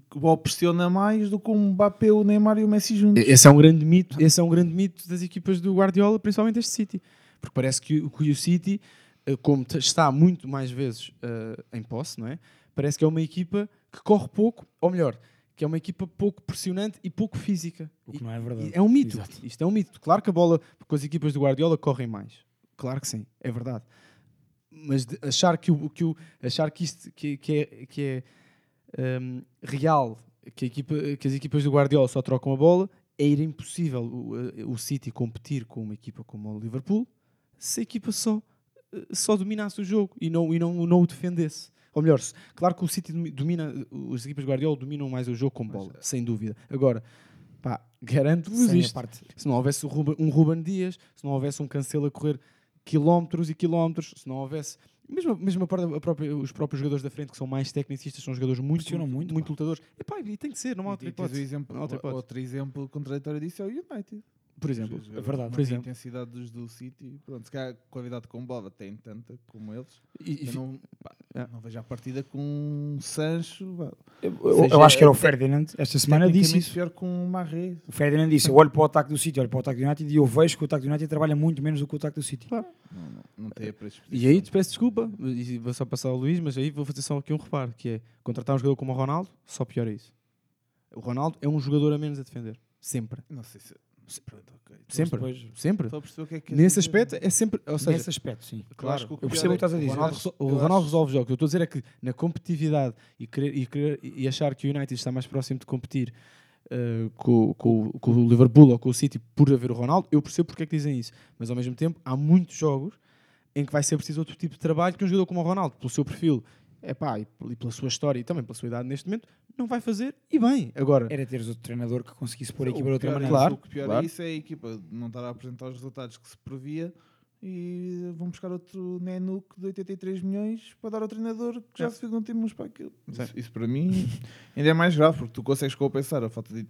ou pressiona mais do que o Mbappé, o Neymar e o Messi juntos. Esse é um grande mito, esse é um grande mito das equipas do Guardiola, principalmente este City. Porque parece que, que o City, eh, como está muito mais vezes uh, em posse, não é? Parece que é uma equipa que corre pouco, ou melhor, que é uma equipa pouco pressionante e pouco física. O que não é verdade. É um mito. Exato. Isto é um mito. Claro que a bola com as equipas do Guardiola correm mais. Claro que sim, é verdade. Mas achar que o, que o achar que isto que, que é, que é um, real que, equipa, que, as equipas do Guardiola só trocam a bola, era impossível o, o City competir com uma equipa como o Liverpool se a equipa só, só dominasse o jogo e não, e não, não o defendesse. Ou melhor, claro que o City domina, as equipas Guardiola dominam mais o jogo com bola, Mas, sem dúvida. Agora, pá, garanto-vos isto. Se não houvesse um Ruben Dias, se não houvesse um Cancelo a correr quilómetros e quilómetros, se não houvesse mesmo, mesmo a a própria, os próprios jogadores da frente que são mais tecnicistas são jogadores muito, muito, muito lutadores. E, pá, e tem que ser, não há outra hipótese. Exemplo, outra hipótese. Outro exemplo contraditório disso é o United. Por exemplo, é verdade. Por exemplo. A intensidade dos do City, pronto, se calhar a qualidade com bola tem tanta como eles. E, eu não, pá, é. não vejo a partida com Sancho. Eu, eu, eu, acho que era o Ferdinand, esta semana disse isso. pior com o Marré. O Ferdinand disse: Eu olho para o ataque do City, olho para o ataque do United e eu vejo que o ataque do United trabalha muito menos do que o ataque do City. Claro. Não, não, não tem a E aí te peço desculpa, e vou só passar ao Luís, mas aí vou fazer só aqui um reparo: que é contratar um jogador como o Ronaldo, só pior é isso. O Ronaldo é um jogador a menos a defender. Sempre. Não sei se Pronto, ok. Sempre, depois- sempre. O que é que Nesse aspecto é sempre, ou seja, Nesse aspecto, sim. Claro, acho que o Eu percebo o é- que estás a o dizer. Ronaldo, acho- resol- o Ronaldo resolve jogos. Eu estou a dizer é que na competitividade e, querer, e, querer- e achar que o United está mais próximo de competir eh, com, com- com o Liverpool ou com o City por haver o Ronaldo, eu percebo porque é que dizem isso. Mas ao mesmo tempo, há muitos jogos em que vai ser preciso outro tipo de trabalho que um jogador como o Ronaldo, pelo seu perfil, epá, e, e pela sua história e também pela sua idade neste momento, não vai fazer e bem. Agora, Era teres outro treinador que conseguisse pôr a O equipa de outra é maneira. Claro, isso, O que pior claro. é isso é a equipa não estar a apresentar os resultados que se previa e vão buscar outro Nenuc de 83 milhões para dar ao treinador que já É. se viu que não temos para aquilo. Isso, isso para mim ainda é mais grave porque tu consegues compensar a falta de,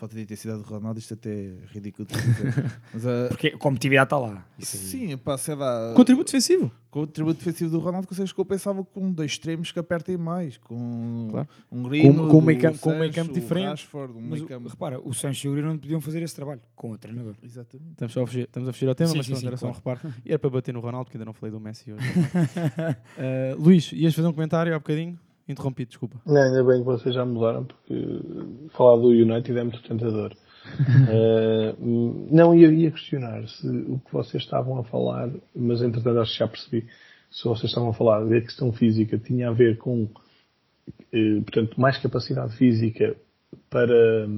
falta de intensidade do Ronaldo. Isto até é ridículo de dizer. Mas a, Porque a competitividade está lá. Sim, pá, sei lá, contributo defensivo. com o tributo defensivo do Ronaldo consegues compensá-lo com dois extremos que apertem mais, com Claro. um Greenwood, Com- com um meio campo- com um meio campo diferente. Rashford, um Mas campo. repara, o Sancho e o Grêmio não podiam fazer esse trabalho com o treinador. Exatamente. Estamos, só a fugir, estamos a fugir ao tema, Sim, mas sim, era só um reparo. E era para bater no Ronaldo, porque ainda não falei do Messi hoje. Eh, Luís, ias fazer um comentário há bocadinho? Interrompi, desculpa. Não, ainda bem que vocês já mudaram, porque falar do United é muito tentador. Eh, não, eu ia questionar se o que vocês estavam a falar, mas entretanto acho que já percebi, se vocês estavam a falar da questão física tinha a ver com, eh, portanto, mais capacidade física para,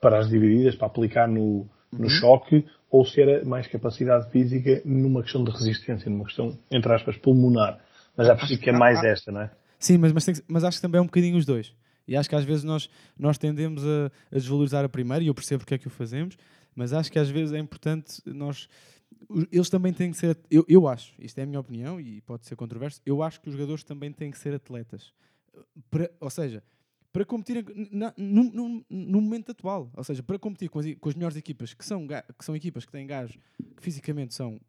para as divididas, para aplicar no, no choque, ou se era mais capacidade física numa questão de resistência, numa questão, entre aspas, pulmonar. Mas já percebi que é mais esta, não é? Sim, mas, mas, que- mas acho que também é um bocadinho os dois. E acho que às vezes nós, nós tendemos a, a desvalorizar a primeira, e eu percebo porque é que o fazemos, mas acho que às vezes é importante nós. Eles também têm que ser. Eu, eu acho, isto é a minha opinião e pode ser controverso, eu acho que os jogadores também têm que ser atletas. Para- ou seja, para competir na- no, no- no momento atual. Ou seja, para competir com as, com as melhores equipas, que são, que são equipas que têm gajos que fisicamente são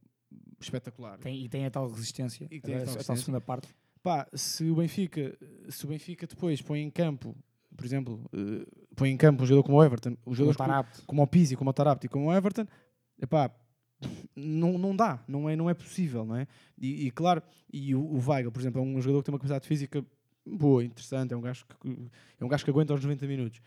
espetaculares. Tem, e tem a tal resistência. E tem a a, tal a tal segunda parte. Pá, se o Benfica, se o Benfica depois põe em campo, por exemplo, eh, põe em campo um jogador como o Everton, os jogadores co- Tarapte. como o Pizzi, como o Tarapti e como o Everton, epá, não, não dá, não é, não é possível, não é? E, e claro, e o, o Weigl, por exemplo, é um jogador que tem uma capacidade física boa, interessante, é um gajo que, é um gajo que aguenta aos 90 minutos.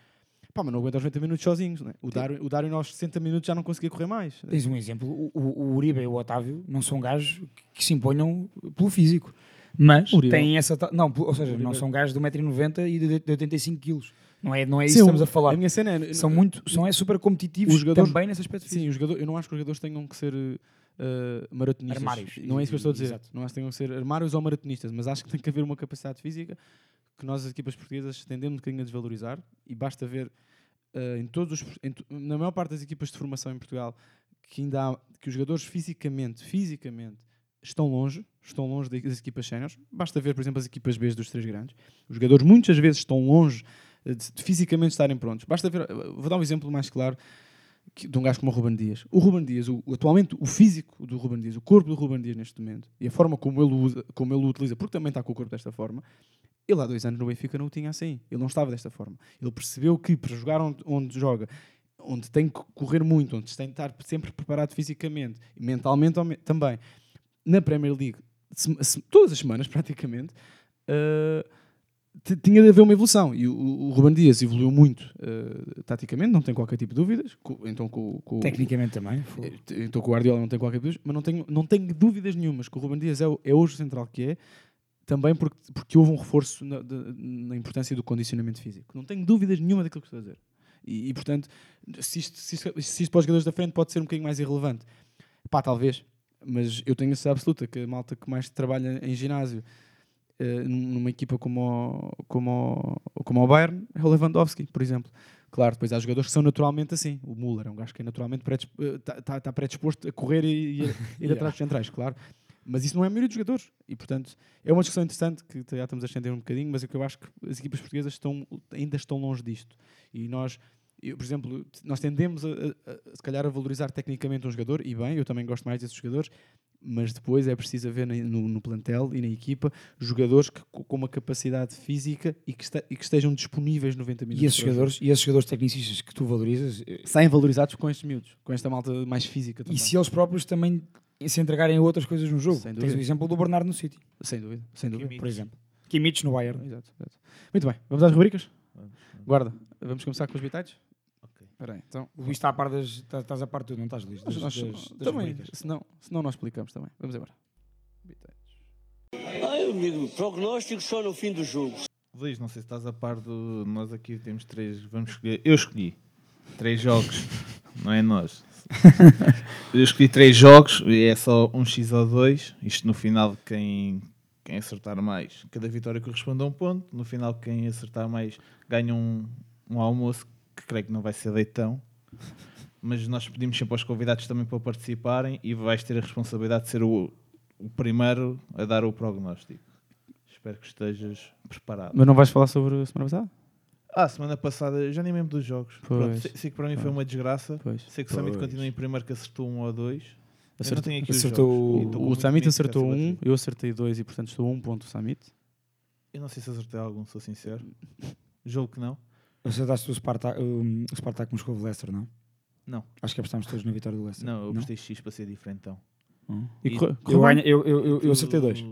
Pá, mas não aguenta aos 90 minutos sozinhos, não é? O Darwin, o Darwin aos 60 minutos já não conseguia correr mais. Tens um exemplo, o, o, o Uribe e o Otávio não são gajos que se imponham pelo físico. Mas Uribe. têm essa. Não, ou seja, Uribe. não são gajos de 1,90m e de, de 85 kg. Não é, não é isso Sim, que estamos a falar. A minha cena é, São, muito, são é super competitivos Os jogadores- também nesse aspecto Sim, os jogadores, eu não acho que os jogadores tenham que ser eh, maratonistas. Armários. Não é isso que eu estou a dizer. Exato. Não acho que tenham que ser armários ou maratonistas, mas acho que tem que haver uma capacidade física que nós, as equipas portuguesas, tendemos um bocadinho a desvalorizar e basta ver eh, em todos os, em na maior parte das equipas de formação em Portugal que ainda há, que os jogadores fisicamente, fisicamente estão longe, estão longe das equipas séniores. Basta ver, por exemplo, as equipas B dos três grandes. Os jogadores muitas vezes estão longe eh, de, fisicamente estarem prontos. Basta ver, eh, vou dar um exemplo mais claro de um gajo como o Ruben Dias. O Ruben Dias, o, atualmente, o físico do Ruben Dias, o corpo do Ruben Dias neste momento, e a forma como ele, usa, como ele o utiliza, porque também está com o corpo desta forma, ele há dois anos no Benfica não o tinha assim. Ele não estava desta forma. Ele percebeu que para jogar onde, onde joga, onde tem que correr muito, onde tem que estar sempre preparado fisicamente e mentalmente também, na Premier League, todas as semanas praticamente, uh, tinha de haver uma evolução. E o, o Ruben Dias evoluiu muito uh, taticamente, não tem qualquer tipo de dúvidas. Co- Então, com, Tecnicamente também. eh, Então com o Guardiola não tem qualquer dúvida, mas não tenho, não tenho dúvidas nenhumas que o Ruben Dias é, é hoje o central que é, também porque, porque houve um reforço na, de- na importância do condicionamento físico. Não tenho dúvidas nenhuma daquilo que estou a dizer. E, e, portanto, se isto, se, isto, se isto para os jogadores da frente pode ser um bocadinho mais irrelevante, pá, talvez, mas eu tenho a certeza absoluta que a malta que mais trabalha em ginásio eh, numa equipa como o, como, o, como o Bayern é o Lewandowski, por exemplo. Claro, depois há jogadores que são naturalmente assim. O Müller é um gajo que é naturalmente está tá, tá predisposto a correr e, e a ir Yeah. atrás dos centrais, claro. Mas isso não é a maioria dos jogadores. E, portanto, é uma discussão interessante que já estamos a estender um bocadinho, mas é que eu acho que as equipas portuguesas estão, ainda estão longe disto. E nós, eu, por exemplo, nós tendemos, a, a- a, se calhar, a valorizar tecnicamente um jogador, e bem, eu também gosto mais desses jogadores, mas depois é preciso haver no, no plantel e na equipa jogadores que, co- com uma capacidade física e que, esta- e que estejam disponíveis 90 minutos. E esses, jogadores, e esses jogadores tecnicistas que tu valorizas, eh, Saem valorizados com estes miúdos, com esta malta mais física também. e se eles próprios também se entregarem a outras coisas no jogo. Sem Tens o exemplo do Bernardo no City, Sem dúvida, sem dúvida. por exemplo. Kimmich no Bayern. Exato, exato. Muito bem, vamos às rubricas? Guarda, vamos começar com os bitites? Espera aí, então. O Luís está a par das. tá- Estás a par de tudo, não estás, Luís? Das, nós- das, das também, senão, senão nós explicamos também. Vamos embora. Ai, amigo, prognóstico só no fim do jogo. Luís, não sei se estás a par do. Nós aqui temos três. Vamos escolher. Eu escolhi três jogos, não é nós. Eu escolhi três jogos e é só um X ou dois. Isto no final, quem, quem acertar mais, cada vitória corresponde a um ponto. No final, quem acertar mais ganha um, um almoço que creio que não vai ser leitão. Mas nós pedimos sempre aos convidados também para participarem e vais ter a responsabilidade de ser o, o primeiro a dar o prognóstico. Espero que estejas preparado. Mas não vais falar sobre a semana passada? Ah, semana passada, já nem lembro dos jogos. Pois. Pronto, sei, sei que para mim foi Pois. uma desgraça. Pois. Sei que o Summit continua em primeiro que acertou um ou dois. Eu não Acertou- tenho aqui os acertou jogos. o- E O Summit acertou um, eu acertei dois e portanto estou a um ponto o Summit. Eu não sei se acertei algum, sou sincero. Julgo que não. Acertaste o Spartak, o Spartak Moscovo Leicester, não? Não. Acho que apostámos todos na vitória do Leicester. Não, eu apostei X para ser diferente então. Hum. E corre- Eu, ganho- eu, eu, eu, eu acertei dois.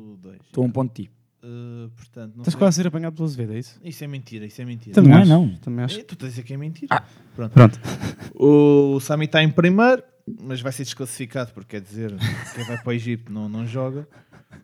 Estou a um ponto de ti. Uh, portanto, não Estás quase a ser apanhado pelo Azevedo, é isso? Isso é mentira, isso é mentira. Também Não é, não. Também acho. É, tu estás a dizer que é mentira. Ah, pronto. Pronto. O Sami está em primeiro, mas vai ser desclassificado, porque quer dizer, quem vai para o Egito não, não joga.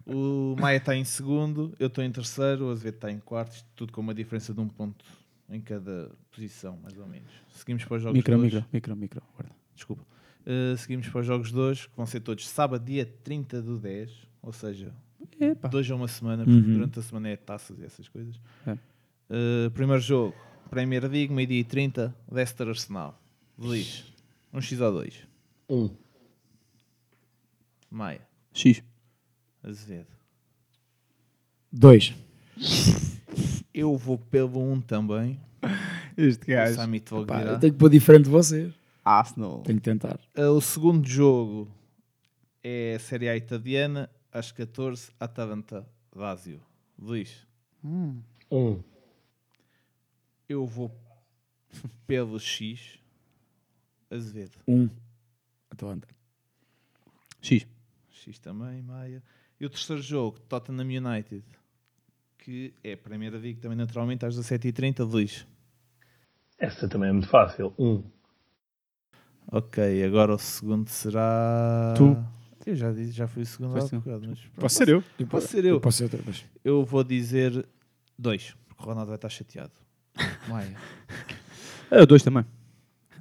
O Maia está em segundo, eu estou em terceiro, o Azevedo está em quarto, isto tudo com uma diferença de um ponto em cada posição, mais ou menos. Seguimos para os jogos Micro, de hoje. micro, micro, micro. Guarda. Desculpa. Uh, seguimos para os jogos de hoje, que vão ser todos sábado, dia 30 do 10, ou seja, Epa. dois a uma semana, porque Uhum. durante a semana é taças e essas coisas. É. Uh, primeiro jogo, Premier League, meio-dia e 30, Leicester Arsenal. Luís, um X ou dois? Um. Maia, X. Azevedo. Dois. Eu vou pelo 1 um também. Este O Summit logo Pá, dirá. eu tenho que pôr diferente de vocês. Arsenal. Tenho que tentar. Uh, O segundo jogo é a Série A italiana, às 14, Atalanta Lazio. Luís, Hum. Um. eu vou pelo X. Azevedo. Um. Atalanta. X. X também, Maia. E o terceiro jogo, Tottenham United, que é a primeira League também naturalmente às 17h30, Luís. Essa também é muito fácil. Um. Ok, agora o segundo será. Tu. Eu já, disse, já fui o segundo há bocado, mas. Posso ser eu? Posso ser eu. Eu posso ser outra vez. Eu vou dizer dois, porque o Ronaldo vai estar chateado. Maia. Eu dois também.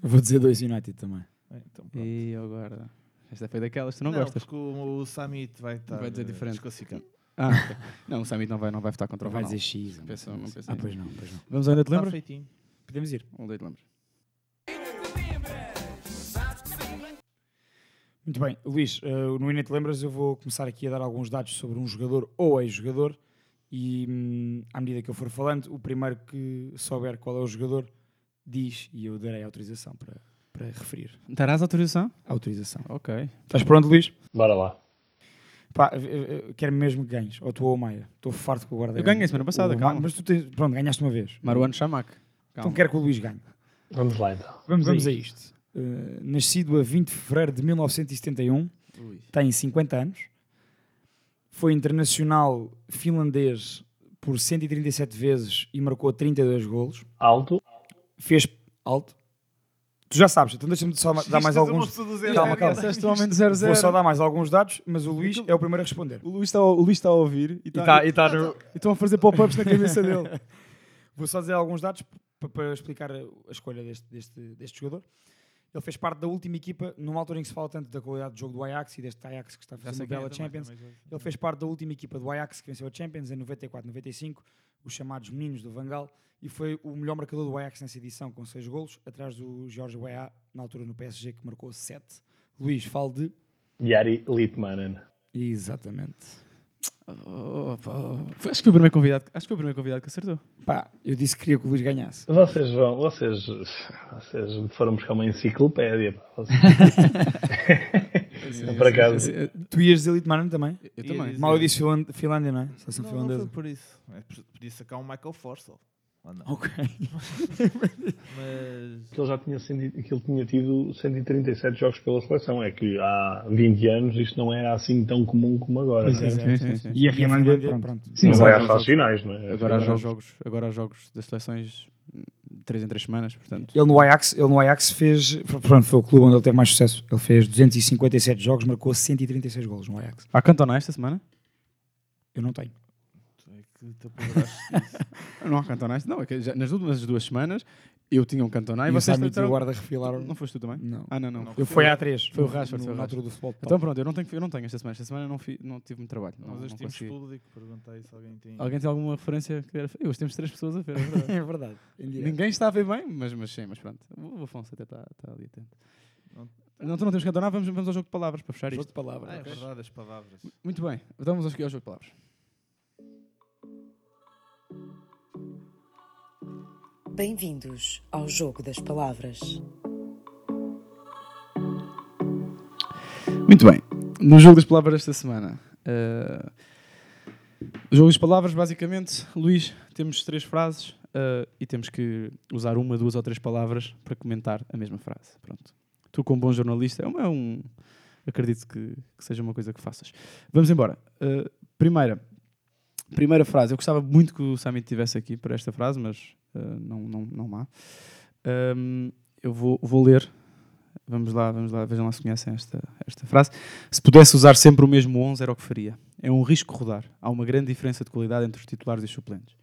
Eu vou dizer dois United também. É, então. E agora? Esta foi daquelas que tu não, não, gostas. porque o, o Summit vai estar Vai dizer diferente. desclassificado. Ah, ok. Não, o Summit não vai, não vai votar contra o Vai Ronaldo. dizer X. não Pensa- vai não pensa Ah, pois não, pois não. Vamos ainda te Está lembras? feitinho. Podemos ir. Onde é que te lembras? Muito bem, Luís, eh, no Inete Lembras eu vou começar aqui a dar alguns dados sobre um jogador ou ex-jogador e hum, à medida que eu for falando, o primeiro que souber qual é o jogador diz e eu darei autorização para, para referir. Darás autorização? Autorização. Ok. Estás pronto, Luís? Bora lá. Pá, quero mesmo que ganhes, ou tu ou o Maia. Estou farto com o guarda Eu ganhei semana passada, o, calma. Mas tu tens, pronto, ganhaste uma vez. Maruano Chamac. Então quero que o Luís ganhe. Vamos lá então. Vamos, a isto. Uh, nascido a 20 de fevereiro de 1971, tem 50 anos, foi internacional finlandês por 137 vezes e marcou 32 golos. Alto. Fez alto. Tu já sabes, então deixa-me só dar mais é alguns. do Calma, calma. Disseste o homem de 0 Vou só dar mais alguns dados, mas o Luís é o primeiro a responder. O Luís está, o Luís está a ouvir e, E tá- e tá no- e estão a fazer pop-ups na cabeça dele. Vou só dizer alguns dados para explicar a a escolha deste, deste, deste jogador. Ele fez parte da última equipa, numa altura em que se fala tanto da qualidade de jogo do Ajax e deste Ajax que está a fazer uma é bela também, Champions. também já- Ele fez parte da última equipa do Ajax que venceu a Champions em 94, 95, os chamados meninos do Vangal, e foi o melhor marcador do Ajax nessa edição, com 6 golos, atrás do Jorge Weah, na altura no PSG, que marcou 7. Luís, fale de... Yari Litmanen. Exatamente. Oh, acho que foi o primeiro convidado, acho que foi o primeiro convidado que acertou. Pá, eu disse que queria que o Luís ganhasse. Vocês vão, vocês, vocês foram buscar uma enciclopédia. pá. Vocês- Por acaso. Tu ias dizer Litmanen também? Eu também. dizer- Mal eu disse Finlândia, Finlândia não é? Seleção Não, não finlandesa. foi por isso. É, Podia sacar um Michael Forsell. Não? Ok. Mas que ele já tinha, cento que ele tinha tido 137 jogos pela seleção. É que há 20 anos isto não era assim tão comum como agora. Não é, é? Sim, sim, sim. E a Finlândia, pronto. Sim, não vai às fases finais, não é? Agora há jogos, agora há jogos das seleções 3 em 3 semanas, portanto. Ele no Ajax, ele no Ajax fez, pronto, foi o clube onde ele teve mais sucesso. Ele fez 257 jogos, marcou 136 golos no Ajax. Há Cantona esta semana? Eu não tenho. não há Cantona esta? Não, é que já- nas últimas duas semanas eu tinha um Cantona e, E vocês Samit e o tentaram- Guarda refilaram- Não foste tu também? Não. Ah, não, não. Não, eu fui à três, Foi o Rashford. foi o Rashford. do futebol Então pronto, eu não tenho, eu não tenho esta semana. Esta semana não, fi- não tive muito trabalho. Não, Nós hoje não temos público, perguntei se alguém tem. Alguém tem alguma referência? Que era... Eu, hoje temos três pessoas a ver. É verdade. É verdade. Ninguém está a ver bem, mas, mas sim, mas pronto. O Afonso até está, está ali atento. Não, tu não temos que adorar, vamos, vamos ao jogo de palavras para fechar Jogo isto. de palavras, Ah, é verdade, as palavras. Muito bem, então vamos ao jogo de palavras. Bem-vindos ao Jogo das Palavras. Muito bem, no jogo das palavras desta semana. o jogo das palavras, basicamente, Luís, temos três frases eh, e temos que usar uma, duas ou três palavras para comentar a mesma frase. Pronto. Tu, como bom jornalista, é é um- acredito que, que seja uma coisa que faças. Vamos embora. Eh, primeira, primeira frase. Eu gostava muito que o Samit estivesse aqui para esta frase, mas não, não, não há. Ahm, eu vou, vou ler. Vamos lá, vamos lá, vejam lá se conhecem esta, esta frase. Se pudesse usar sempre o mesmo 11, era o que faria. É um risco rodar. Há uma grande diferença de qualidade entre os titulares e os suplentes.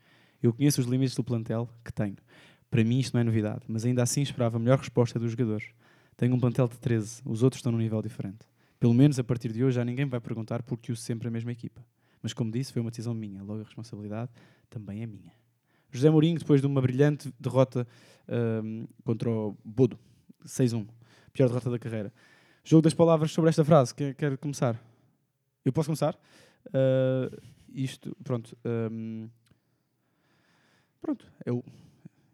Eu conheço os limites do plantel que tenho. Para mim isto não é novidade, mas ainda assim esperava a melhor resposta dos jogadores. Tenho um plantel de 13, os outros estão num nível diferente. Pelo menos a partir de hoje já ninguém vai perguntar porque uso sempre a mesma equipa. Mas como disse, foi uma decisão minha, logo a responsabilidade também é minha. José Mourinho, depois de uma brilhante derrota ahm, contra o Bodo, 6-1, pior derrota da carreira. Jogo das palavras sobre esta frase, quer, quer começar? Eu posso começar? Ah, isto, pronto. ahm, pronto, é o,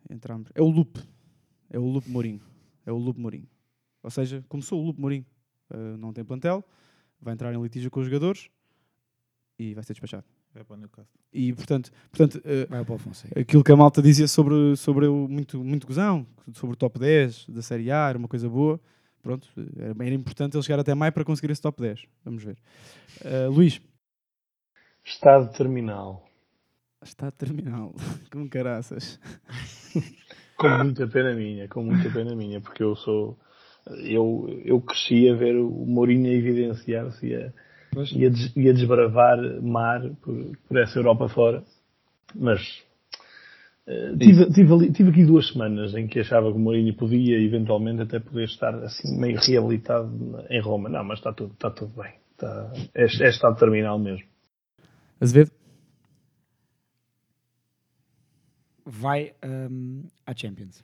entramos, é o loop. É o loop Mourinho. É o loop Mourinho. Ou seja, começou o loop Mourinho. Ah, não tem plantel, vai entrar em litígio com os jogadores e vai ser despachado. Vai para o Newcastle. E portanto, portanto eh, Vai para o aquilo que a malta dizia sobre, sobre o muito, muito gozão, sobre o top 10 da Série A, era uma coisa boa. Pronto, era, era importante ele chegar até maio para conseguir esse top 10. Vamos ver. Eh, Luís. Estado terminal. Está terminal. Com caraças. Com muita pena minha, com muita pena minha, porque eu sou. Eu, eu cresci a ver o Mourinho a evidenciar-se a, e, a des- e a desbravar mar por, por essa Europa fora. Mas eh, tive, tive, ali- tive aqui duas semanas em que achava que o Mourinho podia eventualmente até poder estar assim meio reabilitado em Roma. Não, mas está tudo, está tudo bem. Está, é, é estado terminal mesmo. Azevedo. Vai hum, à Champions.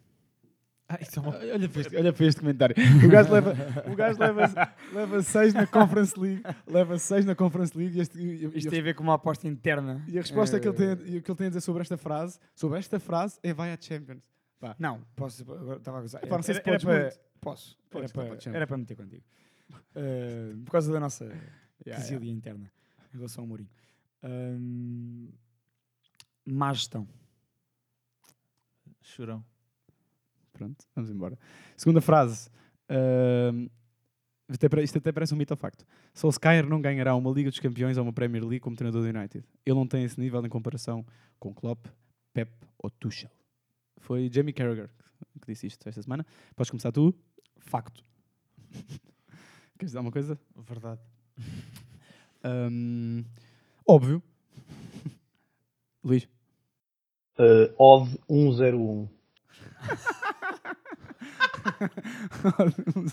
Ah, isso é uma... Olha para, este, olha para este comentário. O gajo leva, o gajo leva, leva 6 na Conference League. Leva 6 na Conference League. E este, e- e- Isto tem a ver com uma aposta interna. E a resposta que, ele tem, Eh, a- que ele tem a dizer sobre esta frase, sobre esta frase, é vai à Champions. Pá. Não, posso. Agora estava a gozar. Epá, não sei se Era- era podes para- muito. Posso. Podes, era, para, era para meter contigo. Eh, por causa da nossa Yeah, quesilha interna em relação ao Mourinho. Hum, má gestão. Chorão. Pronto, vamos embora. Segunda frase. Ahm, isto, até, parece um mito ou facto. Solskjaer não ganhará uma Liga dos Campeões ou uma Premier League como treinador do United. Ele não tem esse nível em comparação com Klopp, Pep ou Tuchel. Foi Jamie Carragher que- disse isto esta semana. Podes começar tu? Facto. Queres dizer alguma coisa? Verdade. Ahm, óbvio. Luís. Uh, Odd 101. Um.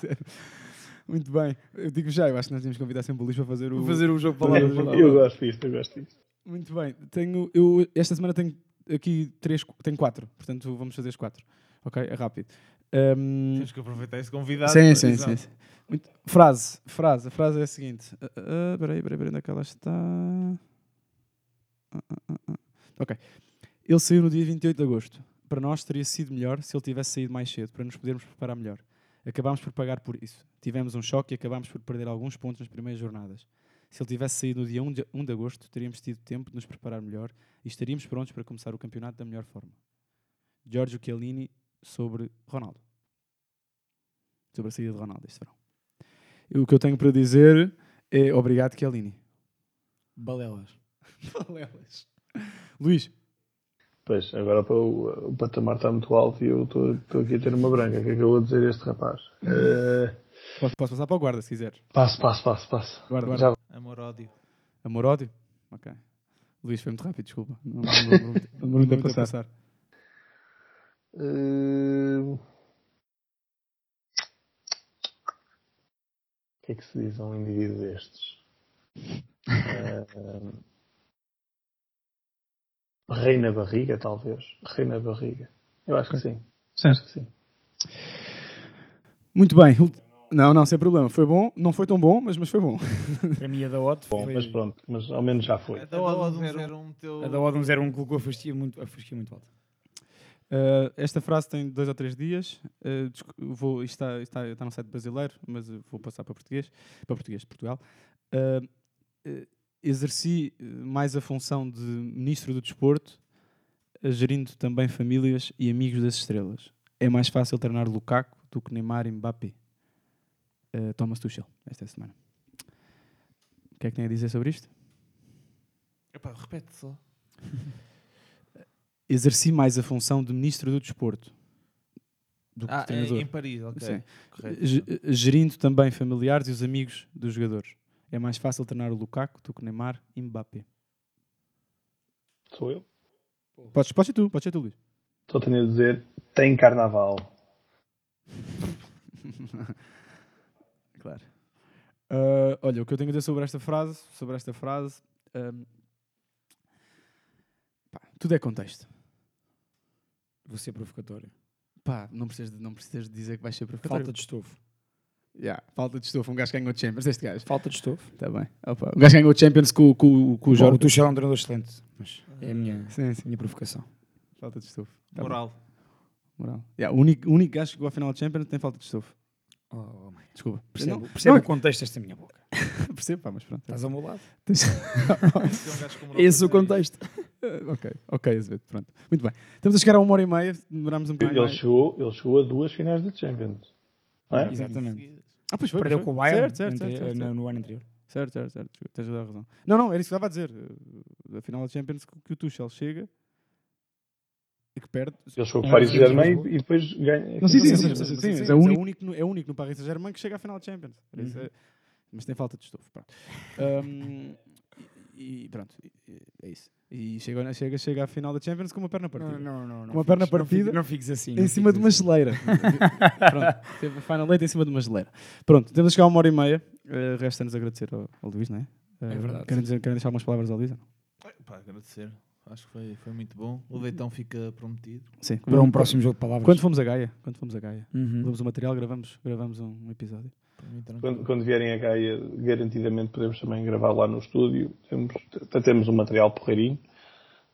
Muito bem. Eu digo já, eu acho que nós tínhamos que convidar sempre o Luís para fazer o, Fazer o jogo palavras. de Eu gosto disto, eu gosto disto. Muito bem. Tenho, eu, esta semana tenho aqui três, tenho quatro. Portanto, vamos fazer as quatro. Ok? É rápido. Ahm, Temos que aproveitar esse convidado. Sim, sim, Exato. sim. sim. Muito- Frase, frase. A frase é a seguinte. Ah, ah, Peraí, peraí, peraí, onde é que ela está? Ah, ah, ah. Ok. Ele saiu no dia 28 de agosto. Para nós teria sido melhor se ele tivesse saído mais cedo, para nos podermos preparar melhor. Acabámos por pagar por isso. Tivemos um choque e acabámos por perder alguns pontos nas primeiras jornadas. Se ele tivesse saído no dia 1 de, 1 de agosto, teríamos tido tempo de nos preparar melhor e estaríamos prontos para começar o campeonato da melhor forma. Giorgio Chiellini sobre Ronaldo. Sobre a saída de Ronaldo este verão. O que eu tenho para dizer é obrigado, Chiellini. Balelas. Balelas. Luís. Pois, agora o, o patamar está muito alto e eu estou aqui a ter uma branca. O que é que eu vou dizer a este rapaz? Eh, Posso, posso passar para o guarda, se quiseres. passo, passo, passo, passo. Guarda, guarda. Já- Amor-ódio. Amor-ódio? Ok. Luís, foi muito rápido, desculpa. Não, não, não, não, não, não, não, não, passar. Eh, O que é que se diz a um indivíduo destes? Eh, rei na barriga, talvez. Rei na barriga. Eu acho que sim. Acho que sim. Muito bem. Não, não, sem problema. Foi bom. Não foi tão bom, mas, mas foi bom. Para mim a da Bom, foi... mas pronto, mas ao menos já foi. A da Odd 01 meteu. A da Odd 01 colocou a fasquia muito, a fasquia muito alta. Uh, esta frase tem dois ou três dias. Uh, vou, isto está, está, está no site brasileiro, mas vou passar para português, para português de Portugal. Uh, uh, exerci uh, mais a função de ministro do desporto, uh, gerindo também famílias e amigos das estrelas. É mais fácil treinar Lukaku do que Neymar e Mbappé. Uh, Thomas Tuchel, esta semana. O que é que tem a dizer sobre isto? Epá, repete só. Exerci mais a função de ministro do desporto do que Ah, treinador. em- Paris, ok. Gerindo também familiares e os amigos dos jogadores. É mais fácil treinar o Lukaku do que Neymar e Mbappé. Sou eu? Podes, podes ser tu, podes ser tu, Luís. Só tenho a dizer, tem carnaval. claro. Ah, olha, o que eu tenho a dizer sobre esta frase, sobre esta frase, ahm, pá, tudo é contexto. Vou ser provocatório. Pá, não precisas, de, não precisas de dizer que vais ser provocatório. Falta de estofo. Yeah, falta de estofo. Um gajo que ganhou o Champions, este gajo. Falta de estofo. Está bem. Opa, O gajo ganhou o Champions com, com, com o Jorge. o Tuchel é um treinador excelente, mas é a minha, Sim, sim. minha provocação. Falta de estofo. Tá Moral. bem. Moral. Yeah, o, único, o único gajo que chegou à final de Champions tem falta de estofo. Oh, oh, mãe. Desculpa. Percebo, Não- percebo não- o contexto desta minha boca. Percebo, pá, mas pronto. Estás ao meu lado. Esse é o contexto. Ok, ok, Azevedo, pronto. Muito bem. Estamos a chegar a uma hora e meia, demorámos um bocadinho Ele chegou, ele chegou a duas finais de Champions. É? Exatamente. Ah, pois foi, Perdeu pois com foi. o Bayern Certo, certo, entre- certo, certo, no, ano anterior. Certo, certo, certo. Tens toda a razão. Não, não, era isso que eu estava a dizer. Eh, A final da Champions que que o Tuchel chega e que perde. Ele chegou com É, o Paris Saint-Germain sim, e depois ganha. Não, sim, sim, sim, Sim, sim, sim, sim, sim, mas sim. é o único, no- é único no Paris Saint-Germain que chega à final de Champions. Uhum. é- mas tem falta de estofo. Pronto. E, pronto, e- e- é isso. E chega, chega, chega à final da Champions com uma perna partida. Não, não, não, uma perna partida. não fiques assim, Em cima de uma assim. geleira. pronto. Teve a final late em cima de uma geleira. Pronto, temos a chegar a uma hora e meia. Uh, Resta-nos agradecer ao, ao Luís, não é? Uh, É verdade. Querem, dizer, querem deixar algumas palavras ao Luís? Pá, agradecer. Acho que foi, foi muito bom. O leitão fica prometido. Sim. Para um próximo jogo de palavras. Quando fomos a Gaia, quando fomos a Gaia, Uhum. levamos o material, gravamos, gravamos um episódio. Quando, quando vierem a Gaia, garantidamente podemos também gravar lá no estúdio. Temos, até temos um material porreirinho.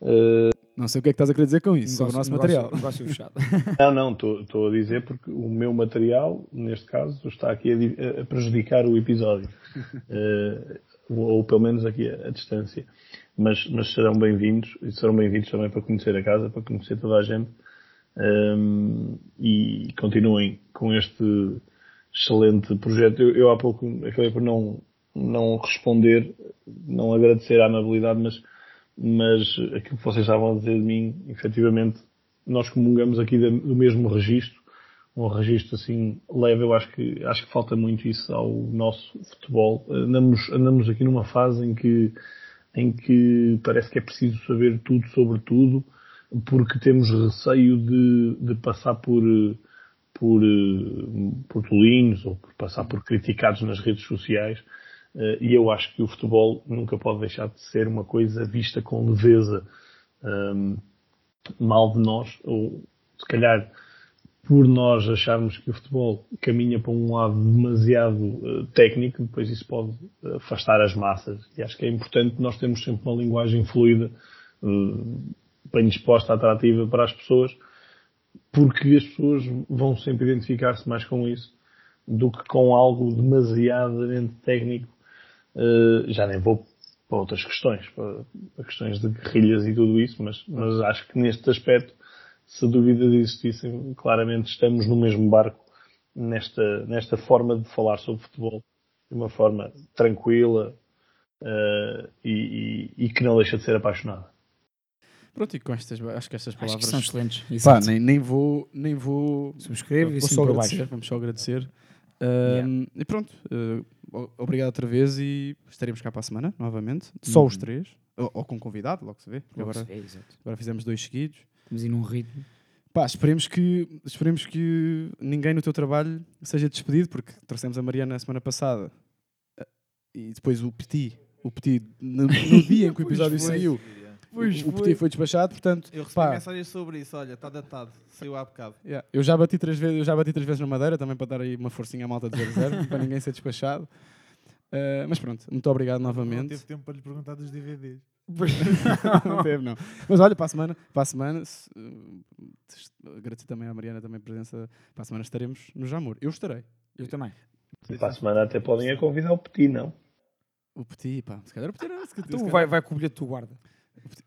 Uh, Não sei o que é que estás a querer dizer com isso, sobre o nosso Negócio- material. negócio fechado. Não, não, estou a dizer porque o meu material, neste caso, está aqui a, a prejudicar o episódio. Eh, ou, ou pelo menos aqui a, a distância. Mas, mas serão bem-vindos, e serão bem-vindos também para conhecer a casa, para conhecer toda a gente. Ehm, e continuem com este excelente projeto. Eu, eu há pouco acabei por não, não responder, não agradecer a amabilidade, mas, mas aquilo que vocês estavam a dizer de mim, efetivamente, nós comungamos aqui do mesmo registro, um registro assim leve, eu acho que, acho que falta muito isso ao nosso futebol. Andamos, andamos aqui numa fase em que, em que parece que é preciso saber tudo sobre tudo, porque temos receio de, de passar por, por, eh, por tolinhos ou por passar por criticados nas redes sociais. Eh, E eu acho que o futebol nunca pode deixar de ser uma coisa vista com leveza. Ahm, mal de nós, ou se calhar por nós acharmos que o futebol caminha para um lado demasiado eh, técnico, depois isso pode afastar as massas. E acho que é importante nós termos sempre uma linguagem fluida, eh, bem disposta, atrativa para as pessoas, porque as pessoas vão sempre identificar-se mais com isso do que com algo demasiadamente técnico. Eh, já nem vou para outras questões, para, questões de guerrilhas e tudo isso, mas, mas acho que neste aspecto, se dúvidas existissem, claramente estamos no mesmo barco nesta, nesta forma de falar sobre futebol de uma forma tranquila eh, e, e- e que não deixa de ser apaixonada. Pronto, e com estas, acho que estas Acho que palavras são excelentes, Pá, nem, nem vou, nem vou Subscrevo e vou assim só agradecer, vamos só agradecer. Um, E pronto, uh, obrigado outra vez e estaremos cá para a semana, novamente. Só os Uhum. três, ou, ou com convidado, logo se vê. Logo agora, se vê, agora fizemos dois seguidos. Estamos aí num ritmo. Pá, esperemos que, esperemos que ninguém no teu trabalho seja despedido, porque trouxemos a Mariana a semana passada uh, e depois o Petit, o Petit, no, no dia em que o episódio saiu, Pois o, o foi. Petit foi despachado, portanto, Eu recebi pá, mensagens sobre isso, olha, está datado, saiu há bocado. Yeah. Eu já bati três vezes, eu já bati três vezes na madeira também para dar aí uma forcinha à malta de 0-0 para ninguém ser despachado. Uh, mas pronto, muito obrigado Não novamente. teve tempo para lhe perguntar dos DVDs. não teve, não. Mas olha, para a semana, para a semana se, uh, agradecer também à Mariana também a presença. Para a semana estaremos no Jamor. Eu estarei. Eu também. Para a semana até podem ir convidar o Petit, não? O Petit, pá, se calhar o Petit não. Se calhar, Tu se calhar- vai, vai com o bilhete do guarda.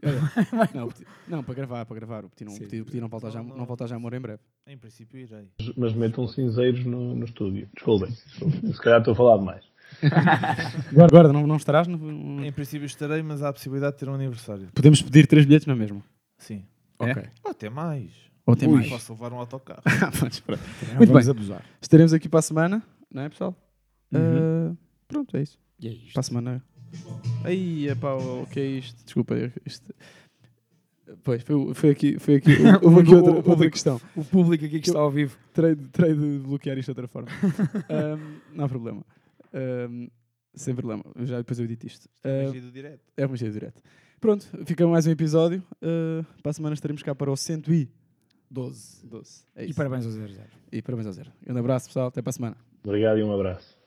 Olha, não, o Petit- não, para gravar, para gravar. O Petit não, o Petit não volta já, não volta já a Jamor em breve. Em princípio irei. Mas- metam cinzeiros no, no estúdio. Desculpem. Se calhar estou a falar demais. Agora, agora não, não estarás no, Em princípio estarei, mas há a possibilidade de ter um aniversário. Podemos pedir três bilhetes na mesma. Sim. É? Ok. Ou até mais. Ou até Ui, mais. Posso levar um autocarro. Podes, não Muito vamos bem. abusar. Estaremos aqui para a semana, não é, pessoal? Uhum. Uh, pronto, é isso. E é isto. Para a semana. Aí, epá, o que é isto? Desculpa, isto. Pois, foi, foi aqui, foi aqui, houve aqui O- outra, o outra público- questão. o público aqui que está ao vivo. Terei, de- terei de bloquear isto de outra forma. Ahm, não há problema. Ahm, sem problema. Já depois eu edito isto. É magia do direto. É magia do direto. Pronto, fica mais um episódio. Ah, para a semana estaremos cá para o 112. 12. É E parabéns ao 0-0. E parabéns ao zero. Um abraço, pessoal. Até para a semana. Obrigado e um abraço.